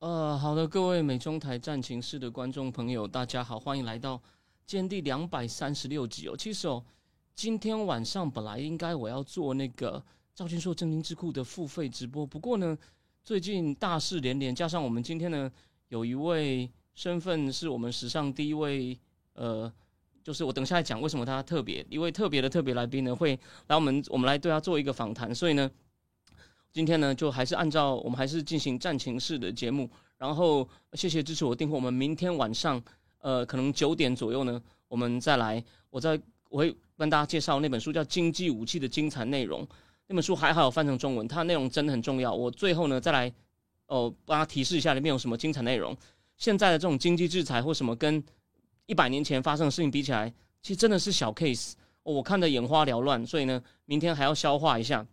呃，好的，各位美中台战情室的观众朋友，大家好，欢迎来到今天第两百三十六集哦。其实哦，今天晚上本来应该我要做那个赵俊硕正经智库的付费直播，不过呢，最近大事连连，加上我们今天呢有一位身份是我们史上第一位，呃，就是我等下来讲为什么他特别，一位特别的特别来宾呢会来我们我们来对他做一个访谈，所以呢。今天呢，就还是按照我们还是进行战情式的节目，然后谢谢支持我订货。我们明天晚上，呃，可能九点左右呢，我们再来，我再我会跟大家介绍那本书叫《经济武器》的精彩内容。那本书还好有翻成中文，它内容真的很重要。我最后呢，再来哦，帮他提示一下里面有什么精彩内容。现在的这种经济制裁或什么，跟一百年前发生的事情比起来，其实真的是小 case。我看的眼花缭乱，所以呢，明天还要消化一下。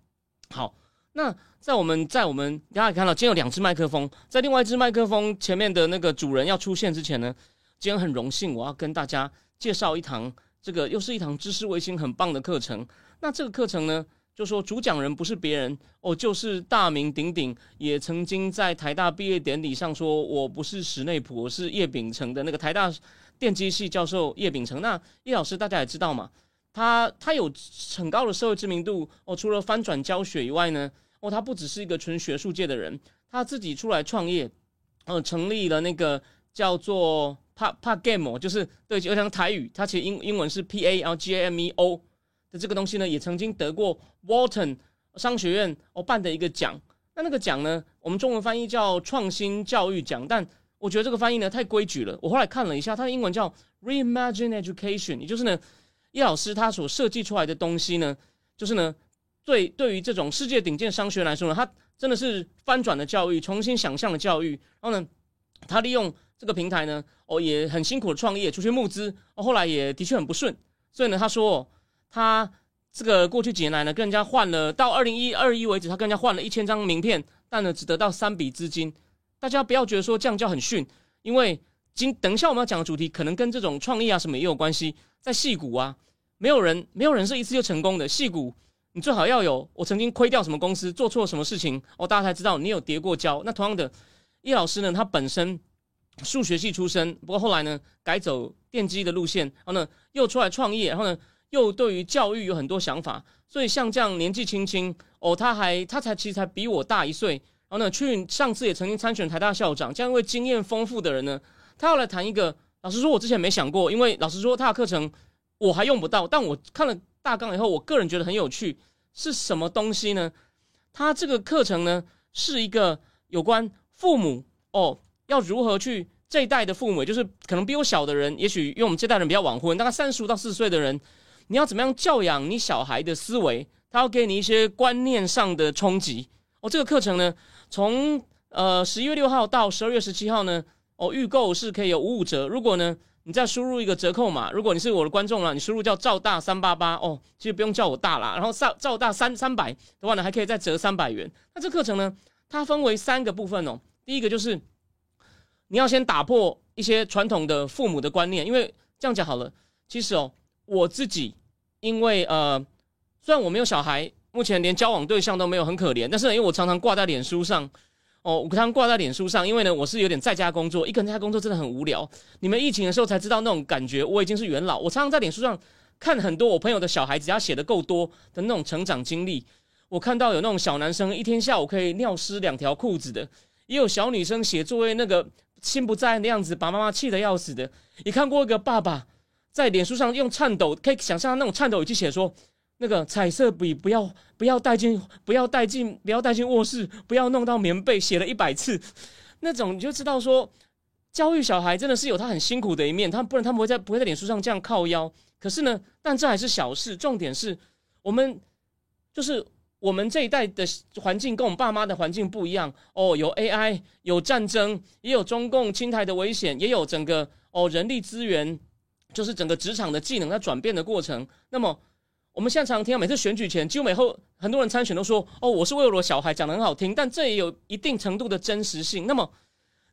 好。那在我们在我们大家看到，今天有两只麦克风，在另外一只麦克风前面的那个主人要出现之前呢，今天很荣幸，我要跟大家介绍一堂这个又是一堂知识卫星很棒的课程。那这个课程呢，就说主讲人不是别人哦，就是大名鼎鼎，也曾经在台大毕业典礼上说我不是史内普，我是叶秉成的那个台大电机系教授叶秉成。那叶老师大家也知道嘛，他他有很高的社会知名度哦，除了翻转教学以外呢。哦，他不只是一个纯学术界的人，他自己出来创业，呃，成立了那个叫做帕帕 game，就是对，就像台语，它其实英英文是 P A L G A M E O 的这个东西呢，也曾经得过 Walton 商学院哦办的一个奖。那那个奖呢，我们中文翻译叫创新教育奖，但我觉得这个翻译呢太规矩了。我后来看了一下，它的英文叫 Reimagine Education，也就是呢，叶老师他所设计出来的东西呢，就是呢。对，对于这种世界顶尖商学来说呢，他真的是翻转了教育，重新想象了教育。然后呢，他利用这个平台呢，哦，也很辛苦的创业，出去募资，哦，后来也的确很不顺。所以呢，他说他这个过去几年来呢，跟人家换了到二零一二一为止，他跟人家换了一千张名片，但呢，只得到三笔资金。大家不要觉得说这样叫很逊，因为今等一下我们要讲的主题可能跟这种创意啊什么也有关系。在戏股啊，没有人没有人是一次就成功的，戏股。你最好要有我曾经亏掉什么公司，做错什么事情哦，大家才知道你有跌过跤。那同样的，叶老师呢，他本身数学系出身，不过后来呢改走电机的路线，然后呢又出来创业，然后呢又对于教育有很多想法。所以像这样年纪轻轻哦，他还他才其实才比我大一岁，然后呢去上次也曾经参选台大校长，这样一位经验丰富的人呢，他要来谈一个。老实说，我之前没想过，因为老实说他的课程我还用不到，但我看了。大纲以后，我个人觉得很有趣，是什么东西呢？他这个课程呢，是一个有关父母哦，要如何去这一代的父母，就是可能比我小的人，也许因为我们这代人比较晚婚，大概三十五到四十岁的人，你要怎么样教养你小孩的思维？他要给你一些观念上的冲击哦。这个课程呢，从呃十一月六号到十二月十七号呢，哦，预购是可以有五五折。如果呢？你再输入一个折扣码，如果你是我的观众了，你输入叫赵大三八八哦，其实不用叫我大啦。然后赵赵大三三百的话呢，还可以再折三百元。那这课程呢，它分为三个部分哦。第一个就是你要先打破一些传统的父母的观念，因为这样讲好了，其实哦，我自己因为呃，虽然我没有小孩，目前连交往对象都没有，很可怜，但是因为我常常挂在脸书上。哦，我常常挂在脸书上，因为呢，我是有点在家工作，一个人在家工作真的很无聊。你们疫情的时候才知道那种感觉，我已经是元老。我常常在脸书上看很多我朋友的小孩子，他写的够多的那种成长经历。我看到有那种小男生一天下午可以尿湿两条裤子的，也有小女生写作业那个心不在焉的样子，把妈妈气得要死的。也看过一个爸爸在脸书上用颤抖，可以想象那种颤抖语气写说。那个彩色笔不要不要带进不要带进不要带进卧室，不要弄到棉被，写了一百次，那种你就知道说，教育小孩真的是有他很辛苦的一面，他不然他不会在不会在脸书上这样靠腰。可是呢，但这还是小事，重点是我们就是我们这一代的环境跟我们爸妈的环境不一样哦，有 AI，有战争，也有中共青台的危险，也有整个哦人力资源，就是整个职场的技能在转变的过程。那么我们现在常常听到，每次选举前，几乎每后很多人参选都说哦，我是为了我小孩讲的很好听，但这也有一定程度的真实性。那么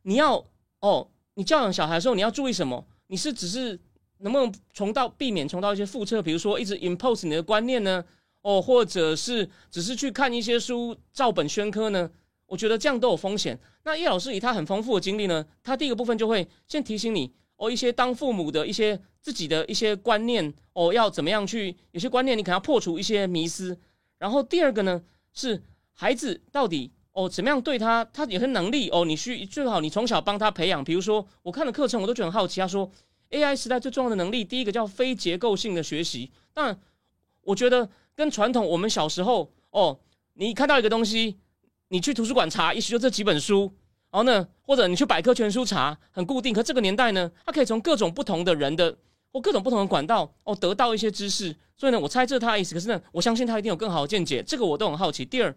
你要哦，你教养小孩的时候，你要注意什么？你是只是能不能重到避免重蹈一些复辙？比如说一直 impose 你的观念呢？哦，或者是只是去看一些书照本宣科呢？我觉得这样都有风险。那叶老师以他很丰富的经历呢，他第一个部分就会先提醒你哦，一些当父母的一些自己的一些观念哦，要怎么样去有些观念你可能要破除一些迷思。然后第二个呢是孩子到底哦怎么样对他，他有些能力哦，你需最好你从小帮他培养。比如说我看的课程我都觉得很好奇，他说 AI 时代最重要的能力，第一个叫非结构性的学习。但，我觉得。跟传统，我们小时候哦，你看到一个东西，你去图书馆查，也许就这几本书，然后呢，或者你去百科全书查，很固定。可这个年代呢，它可以从各种不同的人的或各种不同的管道哦，得到一些知识。所以呢，我猜这是他的意思。可是呢，我相信他一定有更好的见解。这个我都很好奇。第二，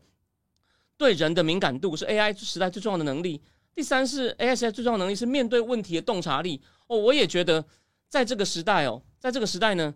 对人的敏感度是 AI 时代最重要的能力。第三是 AI 时代最重要的能力是面对问题的洞察力。哦，我也觉得在这个时代哦，在这个时代呢，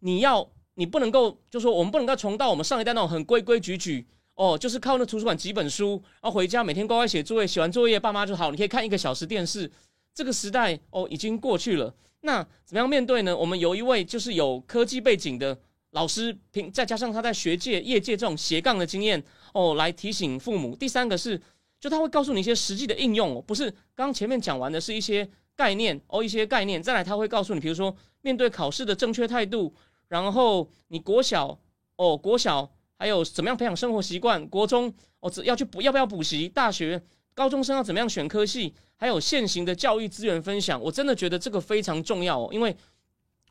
你要。你不能够，就说我们不能够重到我们上一代那种很规规矩矩哦，就是靠那图书馆几本书，然后回家每天乖乖写作业，写完作业爸妈就好，你可以看一个小时电视。这个时代哦已经过去了，那怎么样面对呢？我们有一位就是有科技背景的老师，平再加上他在学界、业界这种斜杠的经验哦，来提醒父母。第三个是，就他会告诉你一些实际的应用，不是刚刚前面讲完的是一些概念哦，一些概念。再来他会告诉你，比如说面对考试的正确态度。然后你国小哦，国小还有怎么样培养生活习惯？国中哦，要去补要不要补习？大学高中生要怎么样选科系？还有现行的教育资源分享，我真的觉得这个非常重要哦。因为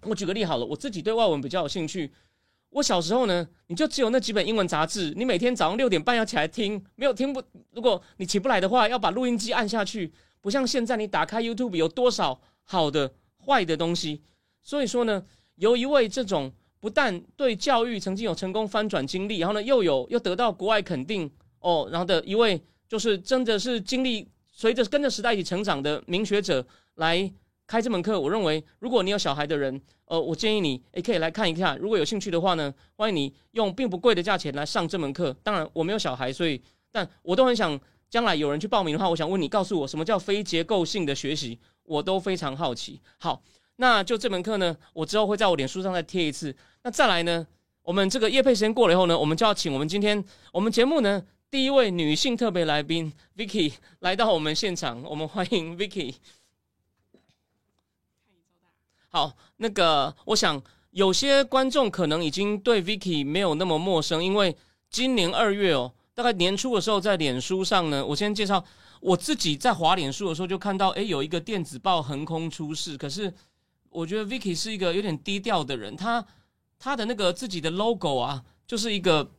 我举个例好了，我自己对外文比较有兴趣。我小时候呢，你就只有那几本英文杂志，你每天早上六点半要起来听，没有听不，如果你起不来的话，要把录音机按下去。不像现在，你打开 YouTube 有多少好的、坏的东西。所以说呢。由一位这种不但对教育曾经有成功翻转经历，然后呢又有又得到国外肯定哦，然后的一位就是真的是经历随着跟着时代一起成长的名学者来开这门课。我认为，如果你有小孩的人，呃，我建议你也可以来看一看。如果有兴趣的话呢，欢迎你用并不贵的价钱来上这门课。当然，我没有小孩，所以但我都很想将来有人去报名的话，我想问你，告诉我什么叫非结构性的学习，我都非常好奇。好。那就这门课呢，我之后会在我脸书上再贴一次。那再来呢，我们这个叶配时间过了以后呢，我们就要请我们今天我们节目呢第一位女性特别来宾 Vicky 来到我们现场，我们欢迎 Vicky。好，那个我想有些观众可能已经对 Vicky 没有那么陌生，因为今年二月哦，大概年初的时候在脸书上呢，我先介绍我自己在滑脸书的时候就看到，哎，有一个电子报横空出世，可是。我觉得 Vicky 是一个有点低调的人，他他的那个自己的 logo 啊，就是一个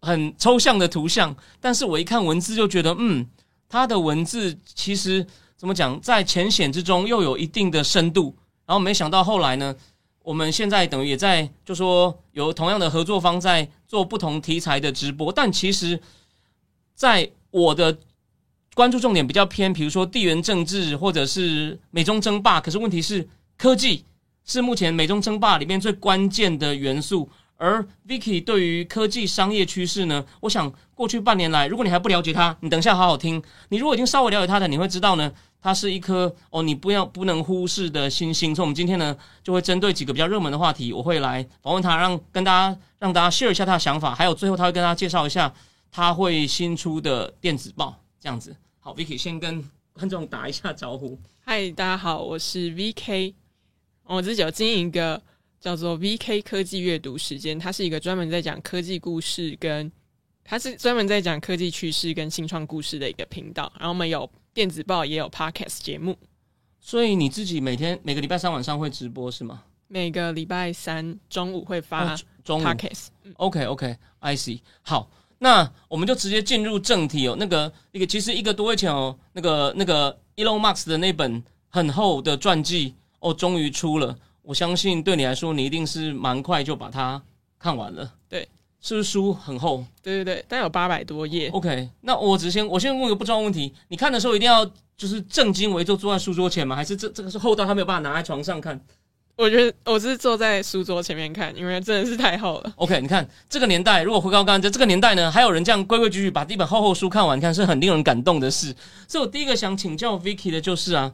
很抽象的图像，但是我一看文字就觉得，嗯，他的文字其实怎么讲，在浅显之中又有一定的深度。然后没想到后来呢，我们现在等于也在就说有同样的合作方在做不同题材的直播，但其实在我的关注重点比较偏，比如说地缘政治或者是美中争霸，可是问题是。科技是目前美中争霸里面最关键的元素，而 Vicky 对于科技商业趋势呢，我想过去半年来，如果你还不了解它，你等一下好好听。你如果已经稍微了解它的，你会知道呢，它是一颗哦，你不要不能忽视的星星。所以，我们今天呢，就会针对几个比较热门的话题，我会来访问他，让跟大家让大家 share 一下他的想法，还有最后他会跟大家介绍一下他会新出的电子报。这样子，好，Vicky 先跟观众打一下招呼。嗨，大家好，我是 VK。我自己有经营一个叫做 VK 科技阅读时间，它是一个专门在讲科技故事，跟它是专门在讲科技趋势跟新创故事的一个频道。然后我们有电子报，也有 Podcast 节目。所以你自己每天每个礼拜三晚上会直播是吗？每个礼拜三中午会发中午 Podcast。OK OK，I see。好，那我们就直接进入正题哦。那个那个其实一个多月前哦，那个那个 Elon Musk 的那本很厚的传记。哦，终于出了！我相信对你来说，你一定是蛮快就把它看完了。对，是不是书很厚？对对对，但有八百多页。OK，那我只先我先问个不重要问题，你看的时候一定要就是正襟危坐坐在书桌前吗？还是这这个是厚到他没有办法拿在床上看我觉得我是坐在书桌前面看，因为真的是太厚了。？OK，你看这个年代，如果回到刚刚这这个年代呢，还有人这样规规矩矩把一本厚厚书看完，看是很令人感动的事。所以我第一个想请教 Vicky 的就是啊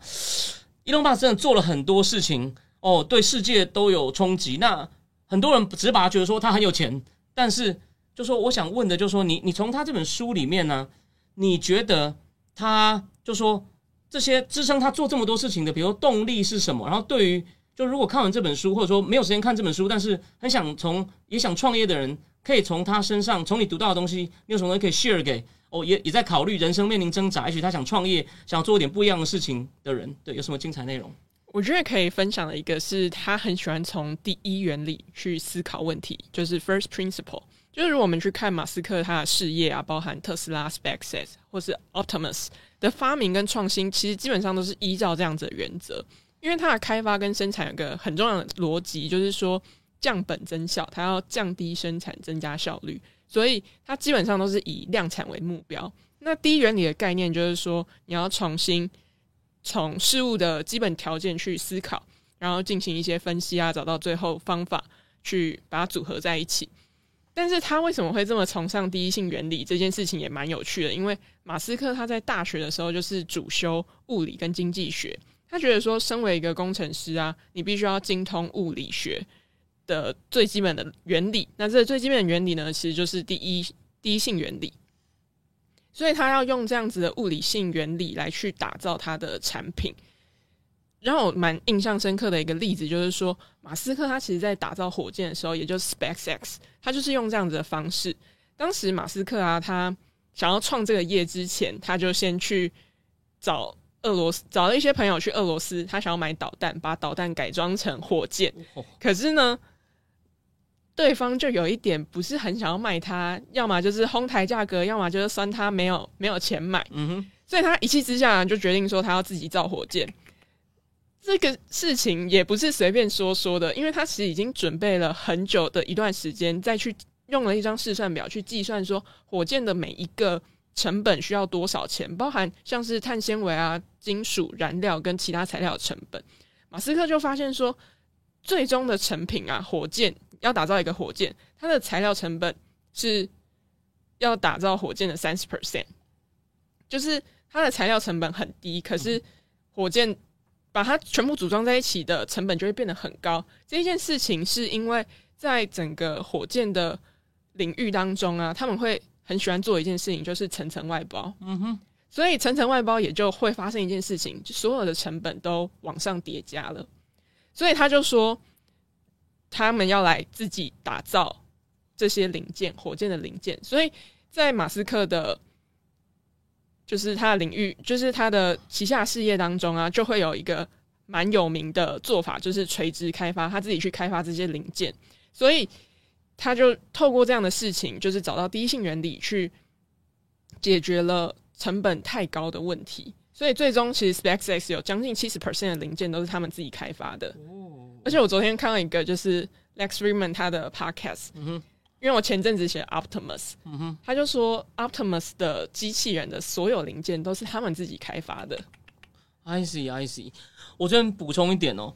，Elon Musk 真的做了很多事情哦，对世界都有冲击。那很多人只是把他觉得说他很有钱，但是就说我想问的，就是说你你从他这本书里面呢，你觉得他就说这些支撑他做这么多事情的，比如动力是什么？然后对于就如果看完这本书，或者说没有时间看这本书，但是很想从也想创业的人，可以从他身上，从你读到的东西，你有什么可以 share 给哦，也也在考虑人生面临挣扎，也许他想创业，想做一点不一样的事情的人，对，有什么精彩内容？我觉得可以分享的一个是他很喜欢从第一原理去思考问题，就是 first principle。就是如果我们去看马斯克他的事业啊，包含特斯拉、SpaceX 或是 Optimus 的发明跟创新，其实基本上都是依照这样子的原则。因为它的开发跟生产有个很重要的逻辑，就是说降本增效，它要降低生产，增加效率，所以它基本上都是以量产为目标。那第一原理的概念就是说，你要重新从事物的基本条件去思考，然后进行一些分析啊，找到最后方法去把它组合在一起。但是他为什么会这么崇尚第一性原理这件事情也蛮有趣的，因为马斯克他在大学的时候就是主修物理跟经济学，他觉得说身为一个工程师啊，你必须要精通物理学的最基本的原理。那这最基本的原理呢，其实就是第一第一性原理。所以他要用这样子的物理性原理来去打造他的产品。让我蛮印象深刻的一个例子，就是说马斯克他其实在打造火箭的时候，也就是 SpaceX，他就是用这样子的方式。当时马斯克啊，他想要创这个业之前，他就先去找俄罗斯，找了一些朋友去俄罗斯，他想要买导弹，把导弹改装成火箭。可是呢，对方就有一点不是很想要卖他，要么就是哄抬价格，要么就是酸他没有没有钱买。嗯哼，所以他一气之下就决定说他要自己造火箭。这个事情也不是随便说说的，因为他其实已经准备了很久的一段时间，再去用了一张试算表去计算说火箭的每一个成本需要多少钱，包含像是碳纤维啊、金属燃料跟其他材料的成本。马斯克就发现说，最终的成品啊，火箭要打造一个火箭，它的材料成本是要打造火箭的三十 percent，就是它的材料成本很低，可是火箭把它全部组装在一起的成本就会变得很高。这件事情是因为在整个火箭的领域当中啊，他们会很喜欢做一件事情，就是层层外包。嗯哼，所以层层外包也就会发生一件事情，就所有的成本都往上叠加了。所以他就说，他们要来自己打造这些零件，火箭的零件。所以在马斯克的，就是他的领域，就是他的旗下事业当中啊，就会有一个蛮有名的做法，就是垂直开发，他自己去开发这些零件。所以他就透过这样的事情，就是找到第一性原理去解决了成本太高的问题。所以最终其实 SpaceX 有将近七十 percent 的零件都是他们自己开发的。而且我昨天看到一个就是 Lex Friedman 他的 podcast，、嗯哼因为我前阵子写 Optimus，、嗯哼他就说 Optimus 的机器人的所有零件都是他们自己开发的。，I see I see。我这边补充一点哦，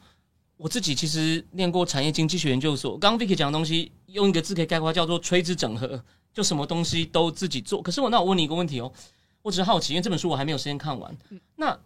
我自己其实念过产业经济学研究所，刚刚 Vicky 讲的东西，用一个字可以概括，叫做垂直整合，就什么东西都自己做。可是我那我问你一个问题哦，我只是好奇，因为这本书我还没有时间看完。那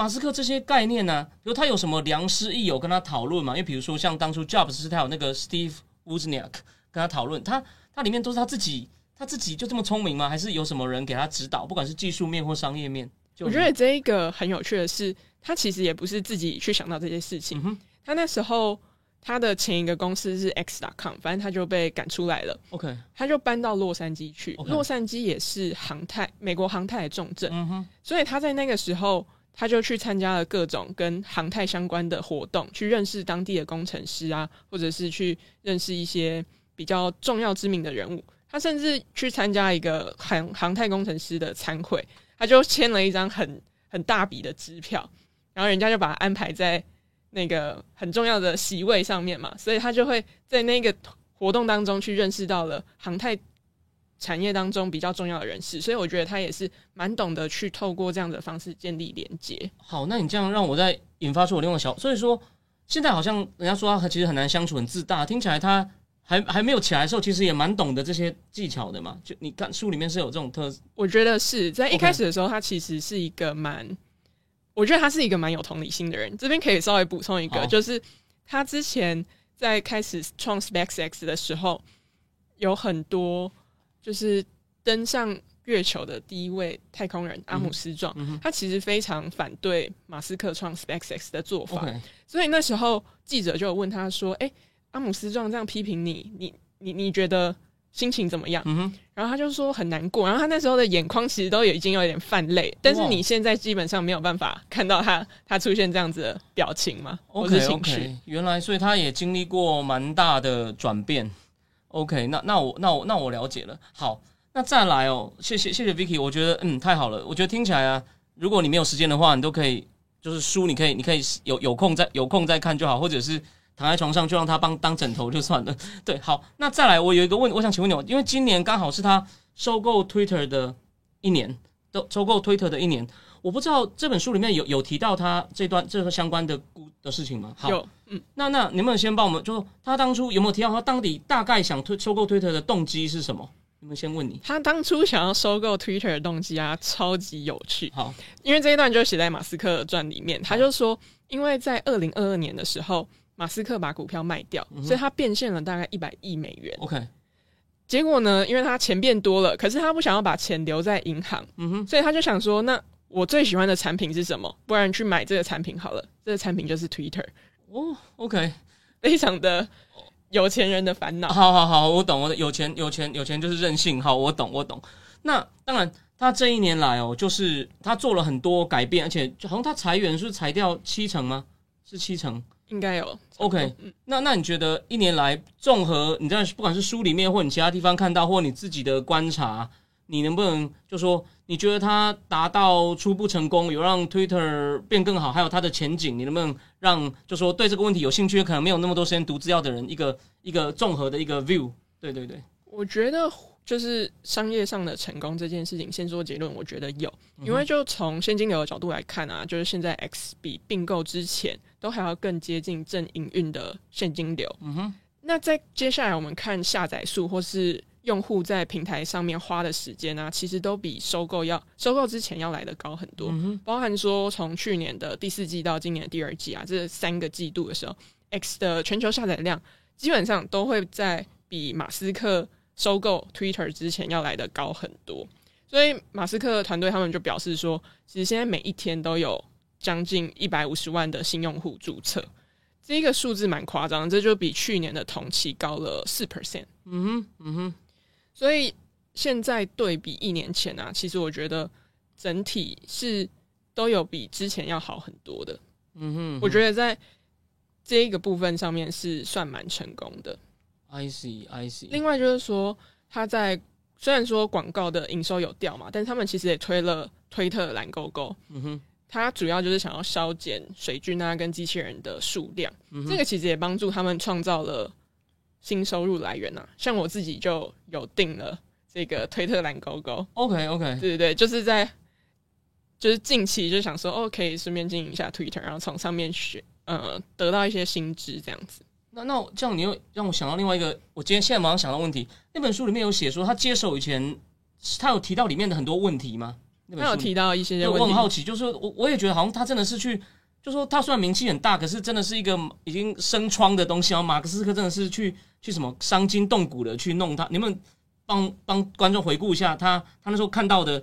马斯克这些概念呢、比如他有什么良师益友跟他讨论嘛？因为比如说像当初 Jobs 是他有那个 Steve Wozniak 跟他讨论，他他里面都是他自己，他自己就这么聪明吗？还是有什么人给他指导，不管是技术面或商业面？就我觉得这一个很有趣的是，他其实也不是自己去想到这些事情。嗯他那时候他的前一个公司是 X.com，反正他就被赶出来了，OK，他就搬到洛杉矶去。洛杉矶也是航太美国航太的重镇，所以他在那个时候，他就去参加了各种跟航太相关的活动，去认识当地的工程师啊，或者是去认识一些比较重要知名的人物。他甚至去参加一个航航太工程师的参会，他就签了一张很很大笔的支票，然后人家就把他安排在那个很重要的席位上面嘛，所以他就会在那个活动当中去认识到了航太产业当中比较重要的人士，所以我觉得他也是蛮懂得去透过这样的方式建立连接。好，那你这样让我再引发出我另外小，所以说现在好像人家说他其实很难相处，很自大，听起来他还还没有起来的时候，其实也蛮懂得这些技巧的嘛。就你看书里面是有这种特，我觉得是在一开始的时候，他其实是一个蛮，我觉得他是一个蛮有同理心的人。这边可以稍微补充一个，就是他之前在开始创 SpaceX 的时候，有很多就是登上月球的第一位太空人阿姆斯壮，他其实非常反对马斯克创 SpaceX 的做法。所以那时候记者就问他说：“哎、阿姆斯壮这样批评你，你你你觉得心情怎么样？”嗯，然后他就说很难过，然后他那时候的眼眶其实都已经有点泛泪，但是你现在基本上没有办法看到他他出现这样子的表情吗，或是 OK 情绪。原来所以他也经历过蛮大的转变。OK，那那我那我那我了解了。好，那再来哦，谢谢谢谢 Vicky，我觉得嗯太好了，我觉得听起来啊，如果你没有时间的话，你都可以就是书，你可以你可以有有空再有空再看就好，或者是躺在床上就让他帮当枕头就算了。对，好，那再来我有一个问，我想请问你哦，因为今年刚好是他收购 Twitter 的一年，都收购 Twitter 的一年。我不知道这本书里面有有提到他这段这个相关的故的事情吗？好，有，嗯，那那你能不能先帮我们，就他当初有没有提到他到底大概想推收购 Twitter 的动机是什么？你们先问你。他当初想要收购 Twitter 的动机啊，超级有趣，好，因为这一段就写在马斯克的传里面，他就说，因为在二零二二年的时候，马斯克把股票卖掉，嗯所以他变现了大概一百亿美元。OK，结果呢，因为他钱变多了，可是他不想要把钱留在银行，嗯哼，所以他就想说，那我最喜欢的产品是什么？不然去买这个产品好了。这个产品就是 Twitter，哦，OK，非常的有钱人的烦恼。好好好，我懂，我有钱有钱有钱就是任性。好，我懂我懂。那当然，他这一年来哦，就是他做了很多改变，而且好像他裁员是裁掉七成吗？是七成。应该有 OK 嗯那那你觉得一年来综合你在不管是书里面或你其他地方看到，或你自己的观察，你能不能就说你觉得它达到初步成功，有让 Twitter 变更好，还有它的前景，你能不能让就说对这个问题有兴趣，可能没有那么多时间读资料的人一个一个综合的一个 view？对对对，我觉得就是商业上的成功这件事情，先说结论，我觉得有，嗯因为就从现金流的角度来看啊，就是现在 X 比并购之前都还要更接近正营运的现金流。嗯哼，那在接下来我们看下载数或是用户在平台上面花的时间啊，其实都比收购要收购之前要来的高很多。嗯哼，包含说从去年的第四季到今年的第二季啊，这三个季度的时候，X 的全球下载量基本上都会在比马斯克收购 Twitter 之前要来的高很多。所以马斯克团队他们就表示说，其实现在每一天都有将近一百五十万的新用户注册，这个数字蛮夸张的，这就比去年的同期高了四 percent。嗯哼，嗯哼，所以现在对比一年前啊，其实我觉得整体是都有比之前要好很多的。嗯哼，我觉得在这一个部分上面是算蛮成功的。I see I see，另外就是说，他在虽然说广告的营收有掉嘛，但是他们其实也推了推特蓝勾勾。嗯哼，它主要就是想要削减水军啊跟机器人的数量，嗯哼这个其实也帮助他们创造了新收入来源啊。像我自己就有订了这个推特蓝勾勾，OK OK，对对对，就是在就是近期就想说，哦，可以顺便经营一下 Twitter，然后从上面学呃得到一些新知这样子。那那我这样，你又让我想到另外一个，我今天现在马上想到问题。那本书里面有写说，他接手以前，他有提到里面的很多问题吗？那本他有提到一些问题，很好奇，就是我我也觉得好像他真的是去，就说他虽然名气很大，可是真的是一个已经生疮的东西啊。马克思克真的是去去什么伤筋动骨的去弄他，你们帮帮观众回顾一下他他那时候看到的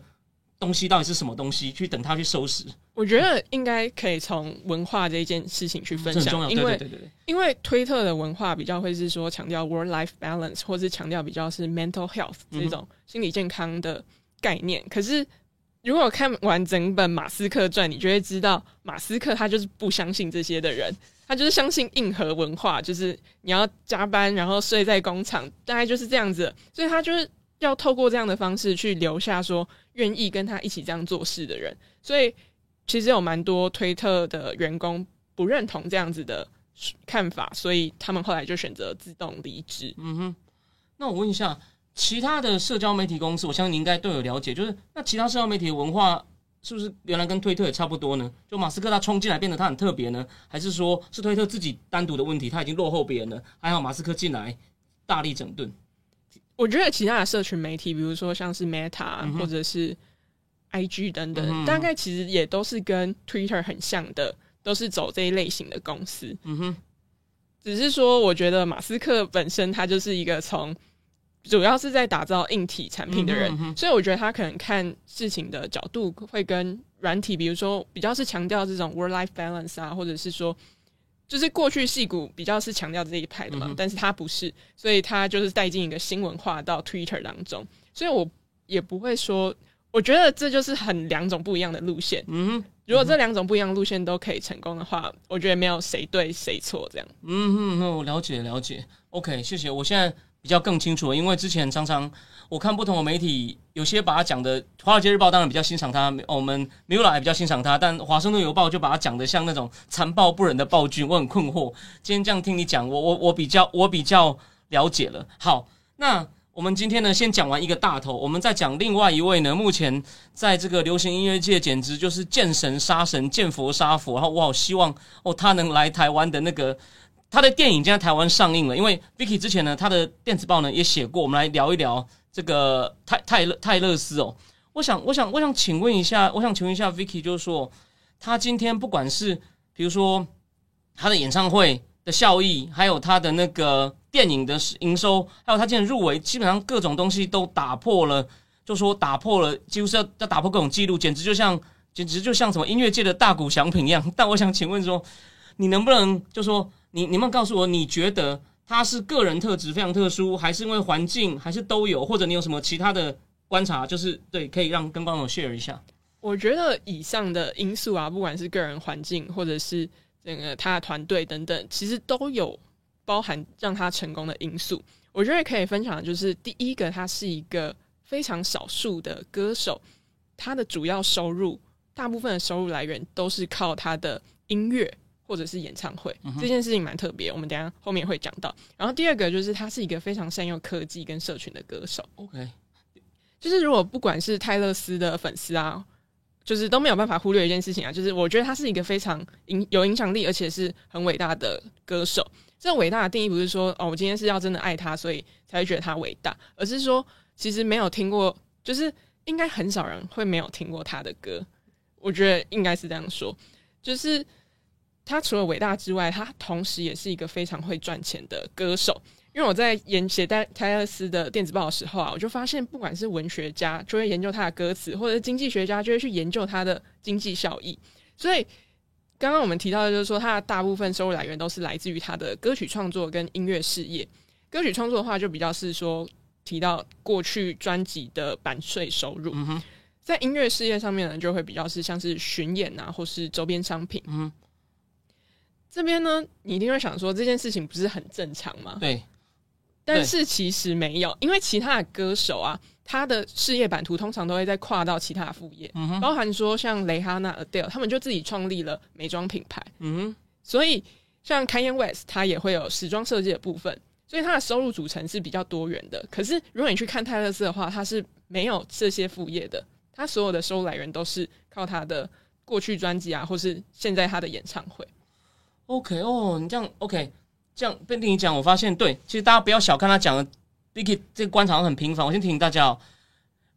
东西到底是什么东西，去等他去收拾，我觉得应该可以从文化这一件事情去分。享，因为因为推特的文化比较会是说强调 work life balance，或是强调比较是 mental health 这种心理健康的概念。可是如果看完整本马斯克传，你就会知道马斯克他就是不相信这些的人，他就是相信硬核文化，就是你要加班然后睡在工厂，大概就是这样子。所以他就是要透过这样的方式去留下说愿意跟他一起这样做事的人。所以其实有蛮多推特的员工不认同这样子的看法，所以他们后来就选择自动离职。嗯哼，那我问一下，其他的社交媒体公司，我相信你应该都有了解，就是那其他社交媒体文化是不是原来跟推特也差不多呢？就马斯克他冲进来变得他很特别呢，还是说是推特自己单独的问题，他已经落后别人了？还好马斯克进来大力整顿。我觉得其他的社群媒体，比如说像是 Meta 或者是 IG 等等，大概其实也都是跟 Twitter 很像的，都是走这一类型的公司。嗯哼，只是说，我觉得马斯克本身他就是一个从主要是在打造硬体产品的人，所以我觉得他可能看事情的角度会跟软体，比如说比较是强调这种 work life balance 啊，或者是说。就是过去戏骨比较是强调这一派的嘛，但是他不是，所以他就是带进一个新文化到 Twitter 当中，所以我也不会说，我觉得这就是很两种不一样的路线。嗯，如果这两种不一样路线都可以成功的话，我觉得没有谁对谁错这样。嗯哼，我了解了解，OK，谢谢，我现在。比较更清楚，因为之前常常我看不同的媒体，有些把他讲的《华尔街日报》当然比较欣赏他，我们 Mula 也比较欣赏他，但《华盛顿邮报》就把他讲的像那种残暴不仁的暴君，我很困惑。今天这样听你讲，我我我比较我比较了解了。好，那我们今天呢，先讲完一个大头，我们再讲另外一位呢，目前在这个流行音乐界简直就是见神杀神，见佛杀佛，然后我好希望哦，他能来台湾的那个。他的电影将在台湾上映了，因为 Vicky 之前呢，他的电子报呢也写过，我们来聊一聊这个泰泰勒泰勒斯哦。我想，我想，我想请问一下，我想请问一下 Vicky，就是说，他今天不管是比如说他的演唱会的效益，还有他的那个电影的营收，还有他今天入围，基本上各种东西都打破了，就说打破了，几乎是要要打破各种记录，简直就像简直就像什么音乐界的大鼓响品一样。但我想请问说，你能不能就说？你你们告诉我，你觉得他是个人特质非常特殊，还是因为环境，还是都有？或者你有什么其他的观察？就是对，可以让跟观众 share 一下。我觉得以上的因素啊，不管是个人环境，或者是整个他的团队等等，其实都有包含让他成功的因素。我觉得可以分享的就是，第一个，他是一个非常少数的歌手，他的主要收入，大部分的收入来源都是靠他的音乐。或者是演唱会这件事情蛮特别，我们等下后面会讲到。然后第二个就是他是一个非常善用科技跟社群的歌手。OK，就是如果不管是泰勒斯的粉丝啊，就是都没有办法忽略一件事情啊，就是我觉得他是一个非常影有影响力，而且是很伟大的歌手。这种伟大的定义不是说哦，我今天是要真的爱他，所以才会觉得他伟大，而是说其实没有听过，就是应该很少人会没有听过他的歌。我觉得应该是这样说，就是。他除了伟大之外，他同时也是一个非常会赚钱的歌手。因为我在研写戴泰勒斯的电子报的时候啊，我就发现，不管是文学家就会研究他的歌词，或者经济学家就会去研究他的经济效益。所以，刚刚我们提到的就是说，他的大部分收入来源都是来自于他的歌曲创作跟音乐事业。歌曲创作的话，就比较是说提到过去专辑的版税收入。在音乐事业上面呢，就会比较是像是巡演啊，或是周边商品。嗯。这边呢，你一定会想说这件事情不是很正常吗？对，但是其实没有，因为其他的歌手啊，他的事业版图通常都会在跨到其他副业，包含说像蕾哈娜、Adele，他们就自己创立了美妆品牌。嗯哼，所以像 Kanye West，他也会有时装设计的部分，所以他的收入组成是比较多元的。可是如果你去看泰勒斯的话，他是没有这些副业的，他所有的收入来源都是靠他的过去专辑啊，或是现在他的演唱会。OK 哦，你这样 OK，这样被听你讲，我发现对，其实大家不要小看他讲的 Dicky 这个观察很频繁。我先提醒大家哦，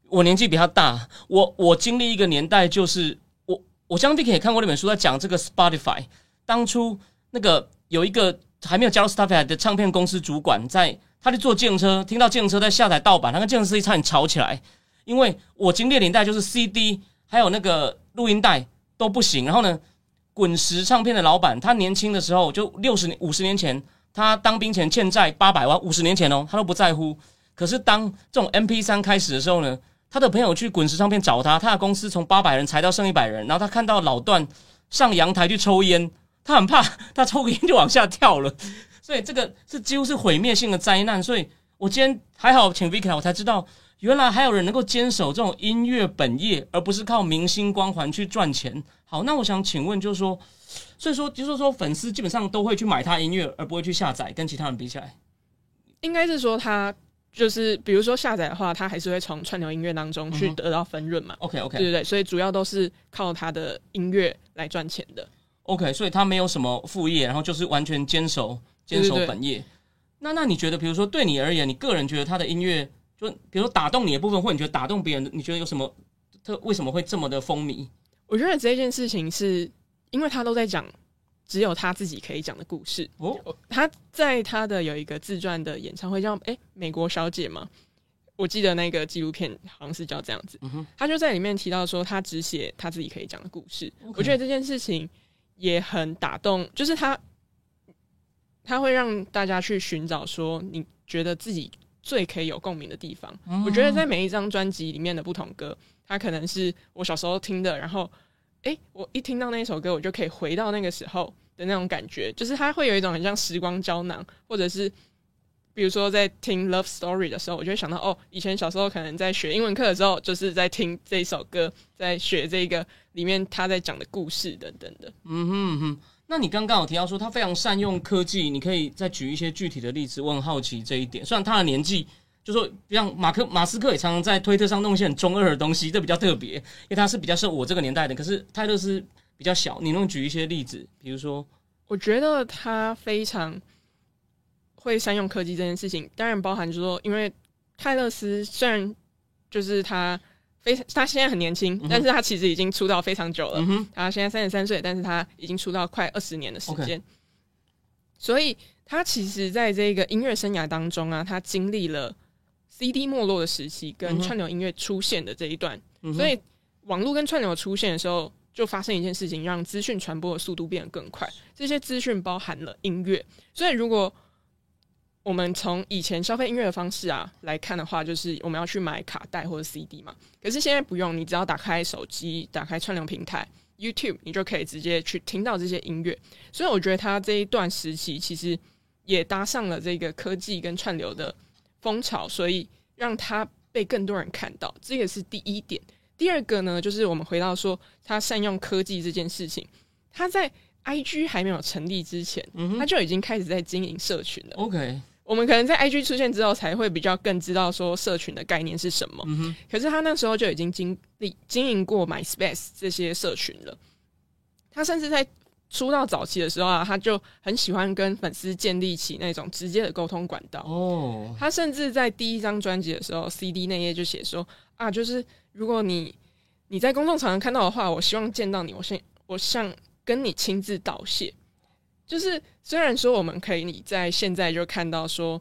我年纪比他大，我我经历一个年代，就是我我相信 Vicky 也看过那本书，在讲这个 Spotify。当初那个有一个还没有加入 Spotify 的唱片公司主管，在他就坐自行车，听到自行车在下载盗版，他跟自行车司机差点吵起来。因为我经历的年代就是 CD 还有那个录音带都不行，然后呢？滚石唱片的老板，他年轻的时候就六十年、五十年前，他当兵前欠债八百万，五十年前哦，他都不在乎。可是当这种 M P 三开始的时候呢，他的朋友去滚石唱片找他，他的公司从八百人裁到剩一百人，然后他看到老段上阳台去抽烟，他很怕，他抽个烟就往下跳了。所以这个是几乎是毁灭性的灾难。所以我今天还好请 Vicky，我才知道原来还有人能够坚守这种音乐本业，而不是靠明星光环去赚钱。好，那我想请问，就是说，所以说就是说粉丝基本上都会去买他音乐，而不会去下载，跟其他人比起来。应该是说他就是比如说下载的话，他还是会从串流音乐当中去得到分润嘛。？OK OK，对对，所以主要都是靠他的音乐来赚钱的。OK，所以他没有什么副业，然后就是完全坚守坚守本业。那那你觉得，比如说对你而言，你个人觉得他的音乐，就比如说打动你的部分，或你觉得打动别人的，你觉得有什么特为什么会这么的风靡？我觉得这件事情是因为他都在讲只有他自己可以讲的故事。哦，他在他的有一个自传的演唱会叫诶美国小姐嘛，我记得那个纪录片好像是叫这样子。嗯他就在里面提到说，他只写他自己可以讲的故事。我觉得这件事情也很打动，就是他他会让大家去寻找说，你觉得自己最可以有共鸣的地方。嗯我觉得在每一张专辑里面的不同歌，它可能是我小时候听的，然后诶，我一听到那一首歌，我就可以回到那个时候的那种感觉，就是它会有一种很像时光胶囊，或者是比如说在听 Love Story 的时候，我就会想到哦，以前小时候可能在学英文课的时候，就是在听这一首歌，在学这个里面他在讲的故事等等的。嗯哼嗯哼。那你刚刚有提到说他非常善用科技，你可以再举一些具体的例子。我很好奇这一点。虽然他的年纪，就说像马克马斯克也常常在推特上弄一些很中二的东西，这比较特别，因为他是比较是我这个年代的。可是泰勒是比较小，你能举一些例子，比如说，我觉得他非常会善用科技这件事情，当然包含就是说，因为泰勒斯虽然就是他非常，他现在很年轻，但是他其实已经出道非常久了。嗯，他现在三十三岁，但是他已经出道快二十年的时间。所以他其实在这个音乐生涯当中啊，他经历了 CD 没落的时期跟串流音乐出现的这一段，嗯所以网络跟串流出现的时候，就发生一件事情，让资讯传播的速度变得更快。这些资讯包含了音乐，所以如果我们从以前消费音乐的方式啊来看的话，就是我们要去买卡带或者 CD 嘛。可是现在不用，你只要打开手机，打开串流平台 YouTube，你就可以直接去听到这些音乐。所以我觉得他这一段时期其实也搭上了这个科技跟串流的风潮，所以让它被更多人看到。这个是第一点。第二个呢，就是我们回到说他善用科技这件事情，他在 IG 还没有成立之前，嗯他就已经开始在经营社群了。，OK，我们可能在 IG 出现之后，才会比较更知道说社群的概念是什么。嗯，可是他那时候就已经经历经营过 MySpace 这些社群了。他甚至在出道早期的时候啊，他就很喜欢跟粉丝建立起那种直接的沟通管道。哦，他甚至在第一张专辑的时候，CD 那页就写说啊，就是如果你你在公众场合看到的话，我希望见到你，我先我向跟你亲自道谢。就是虽然说我们可以你在现在就看到说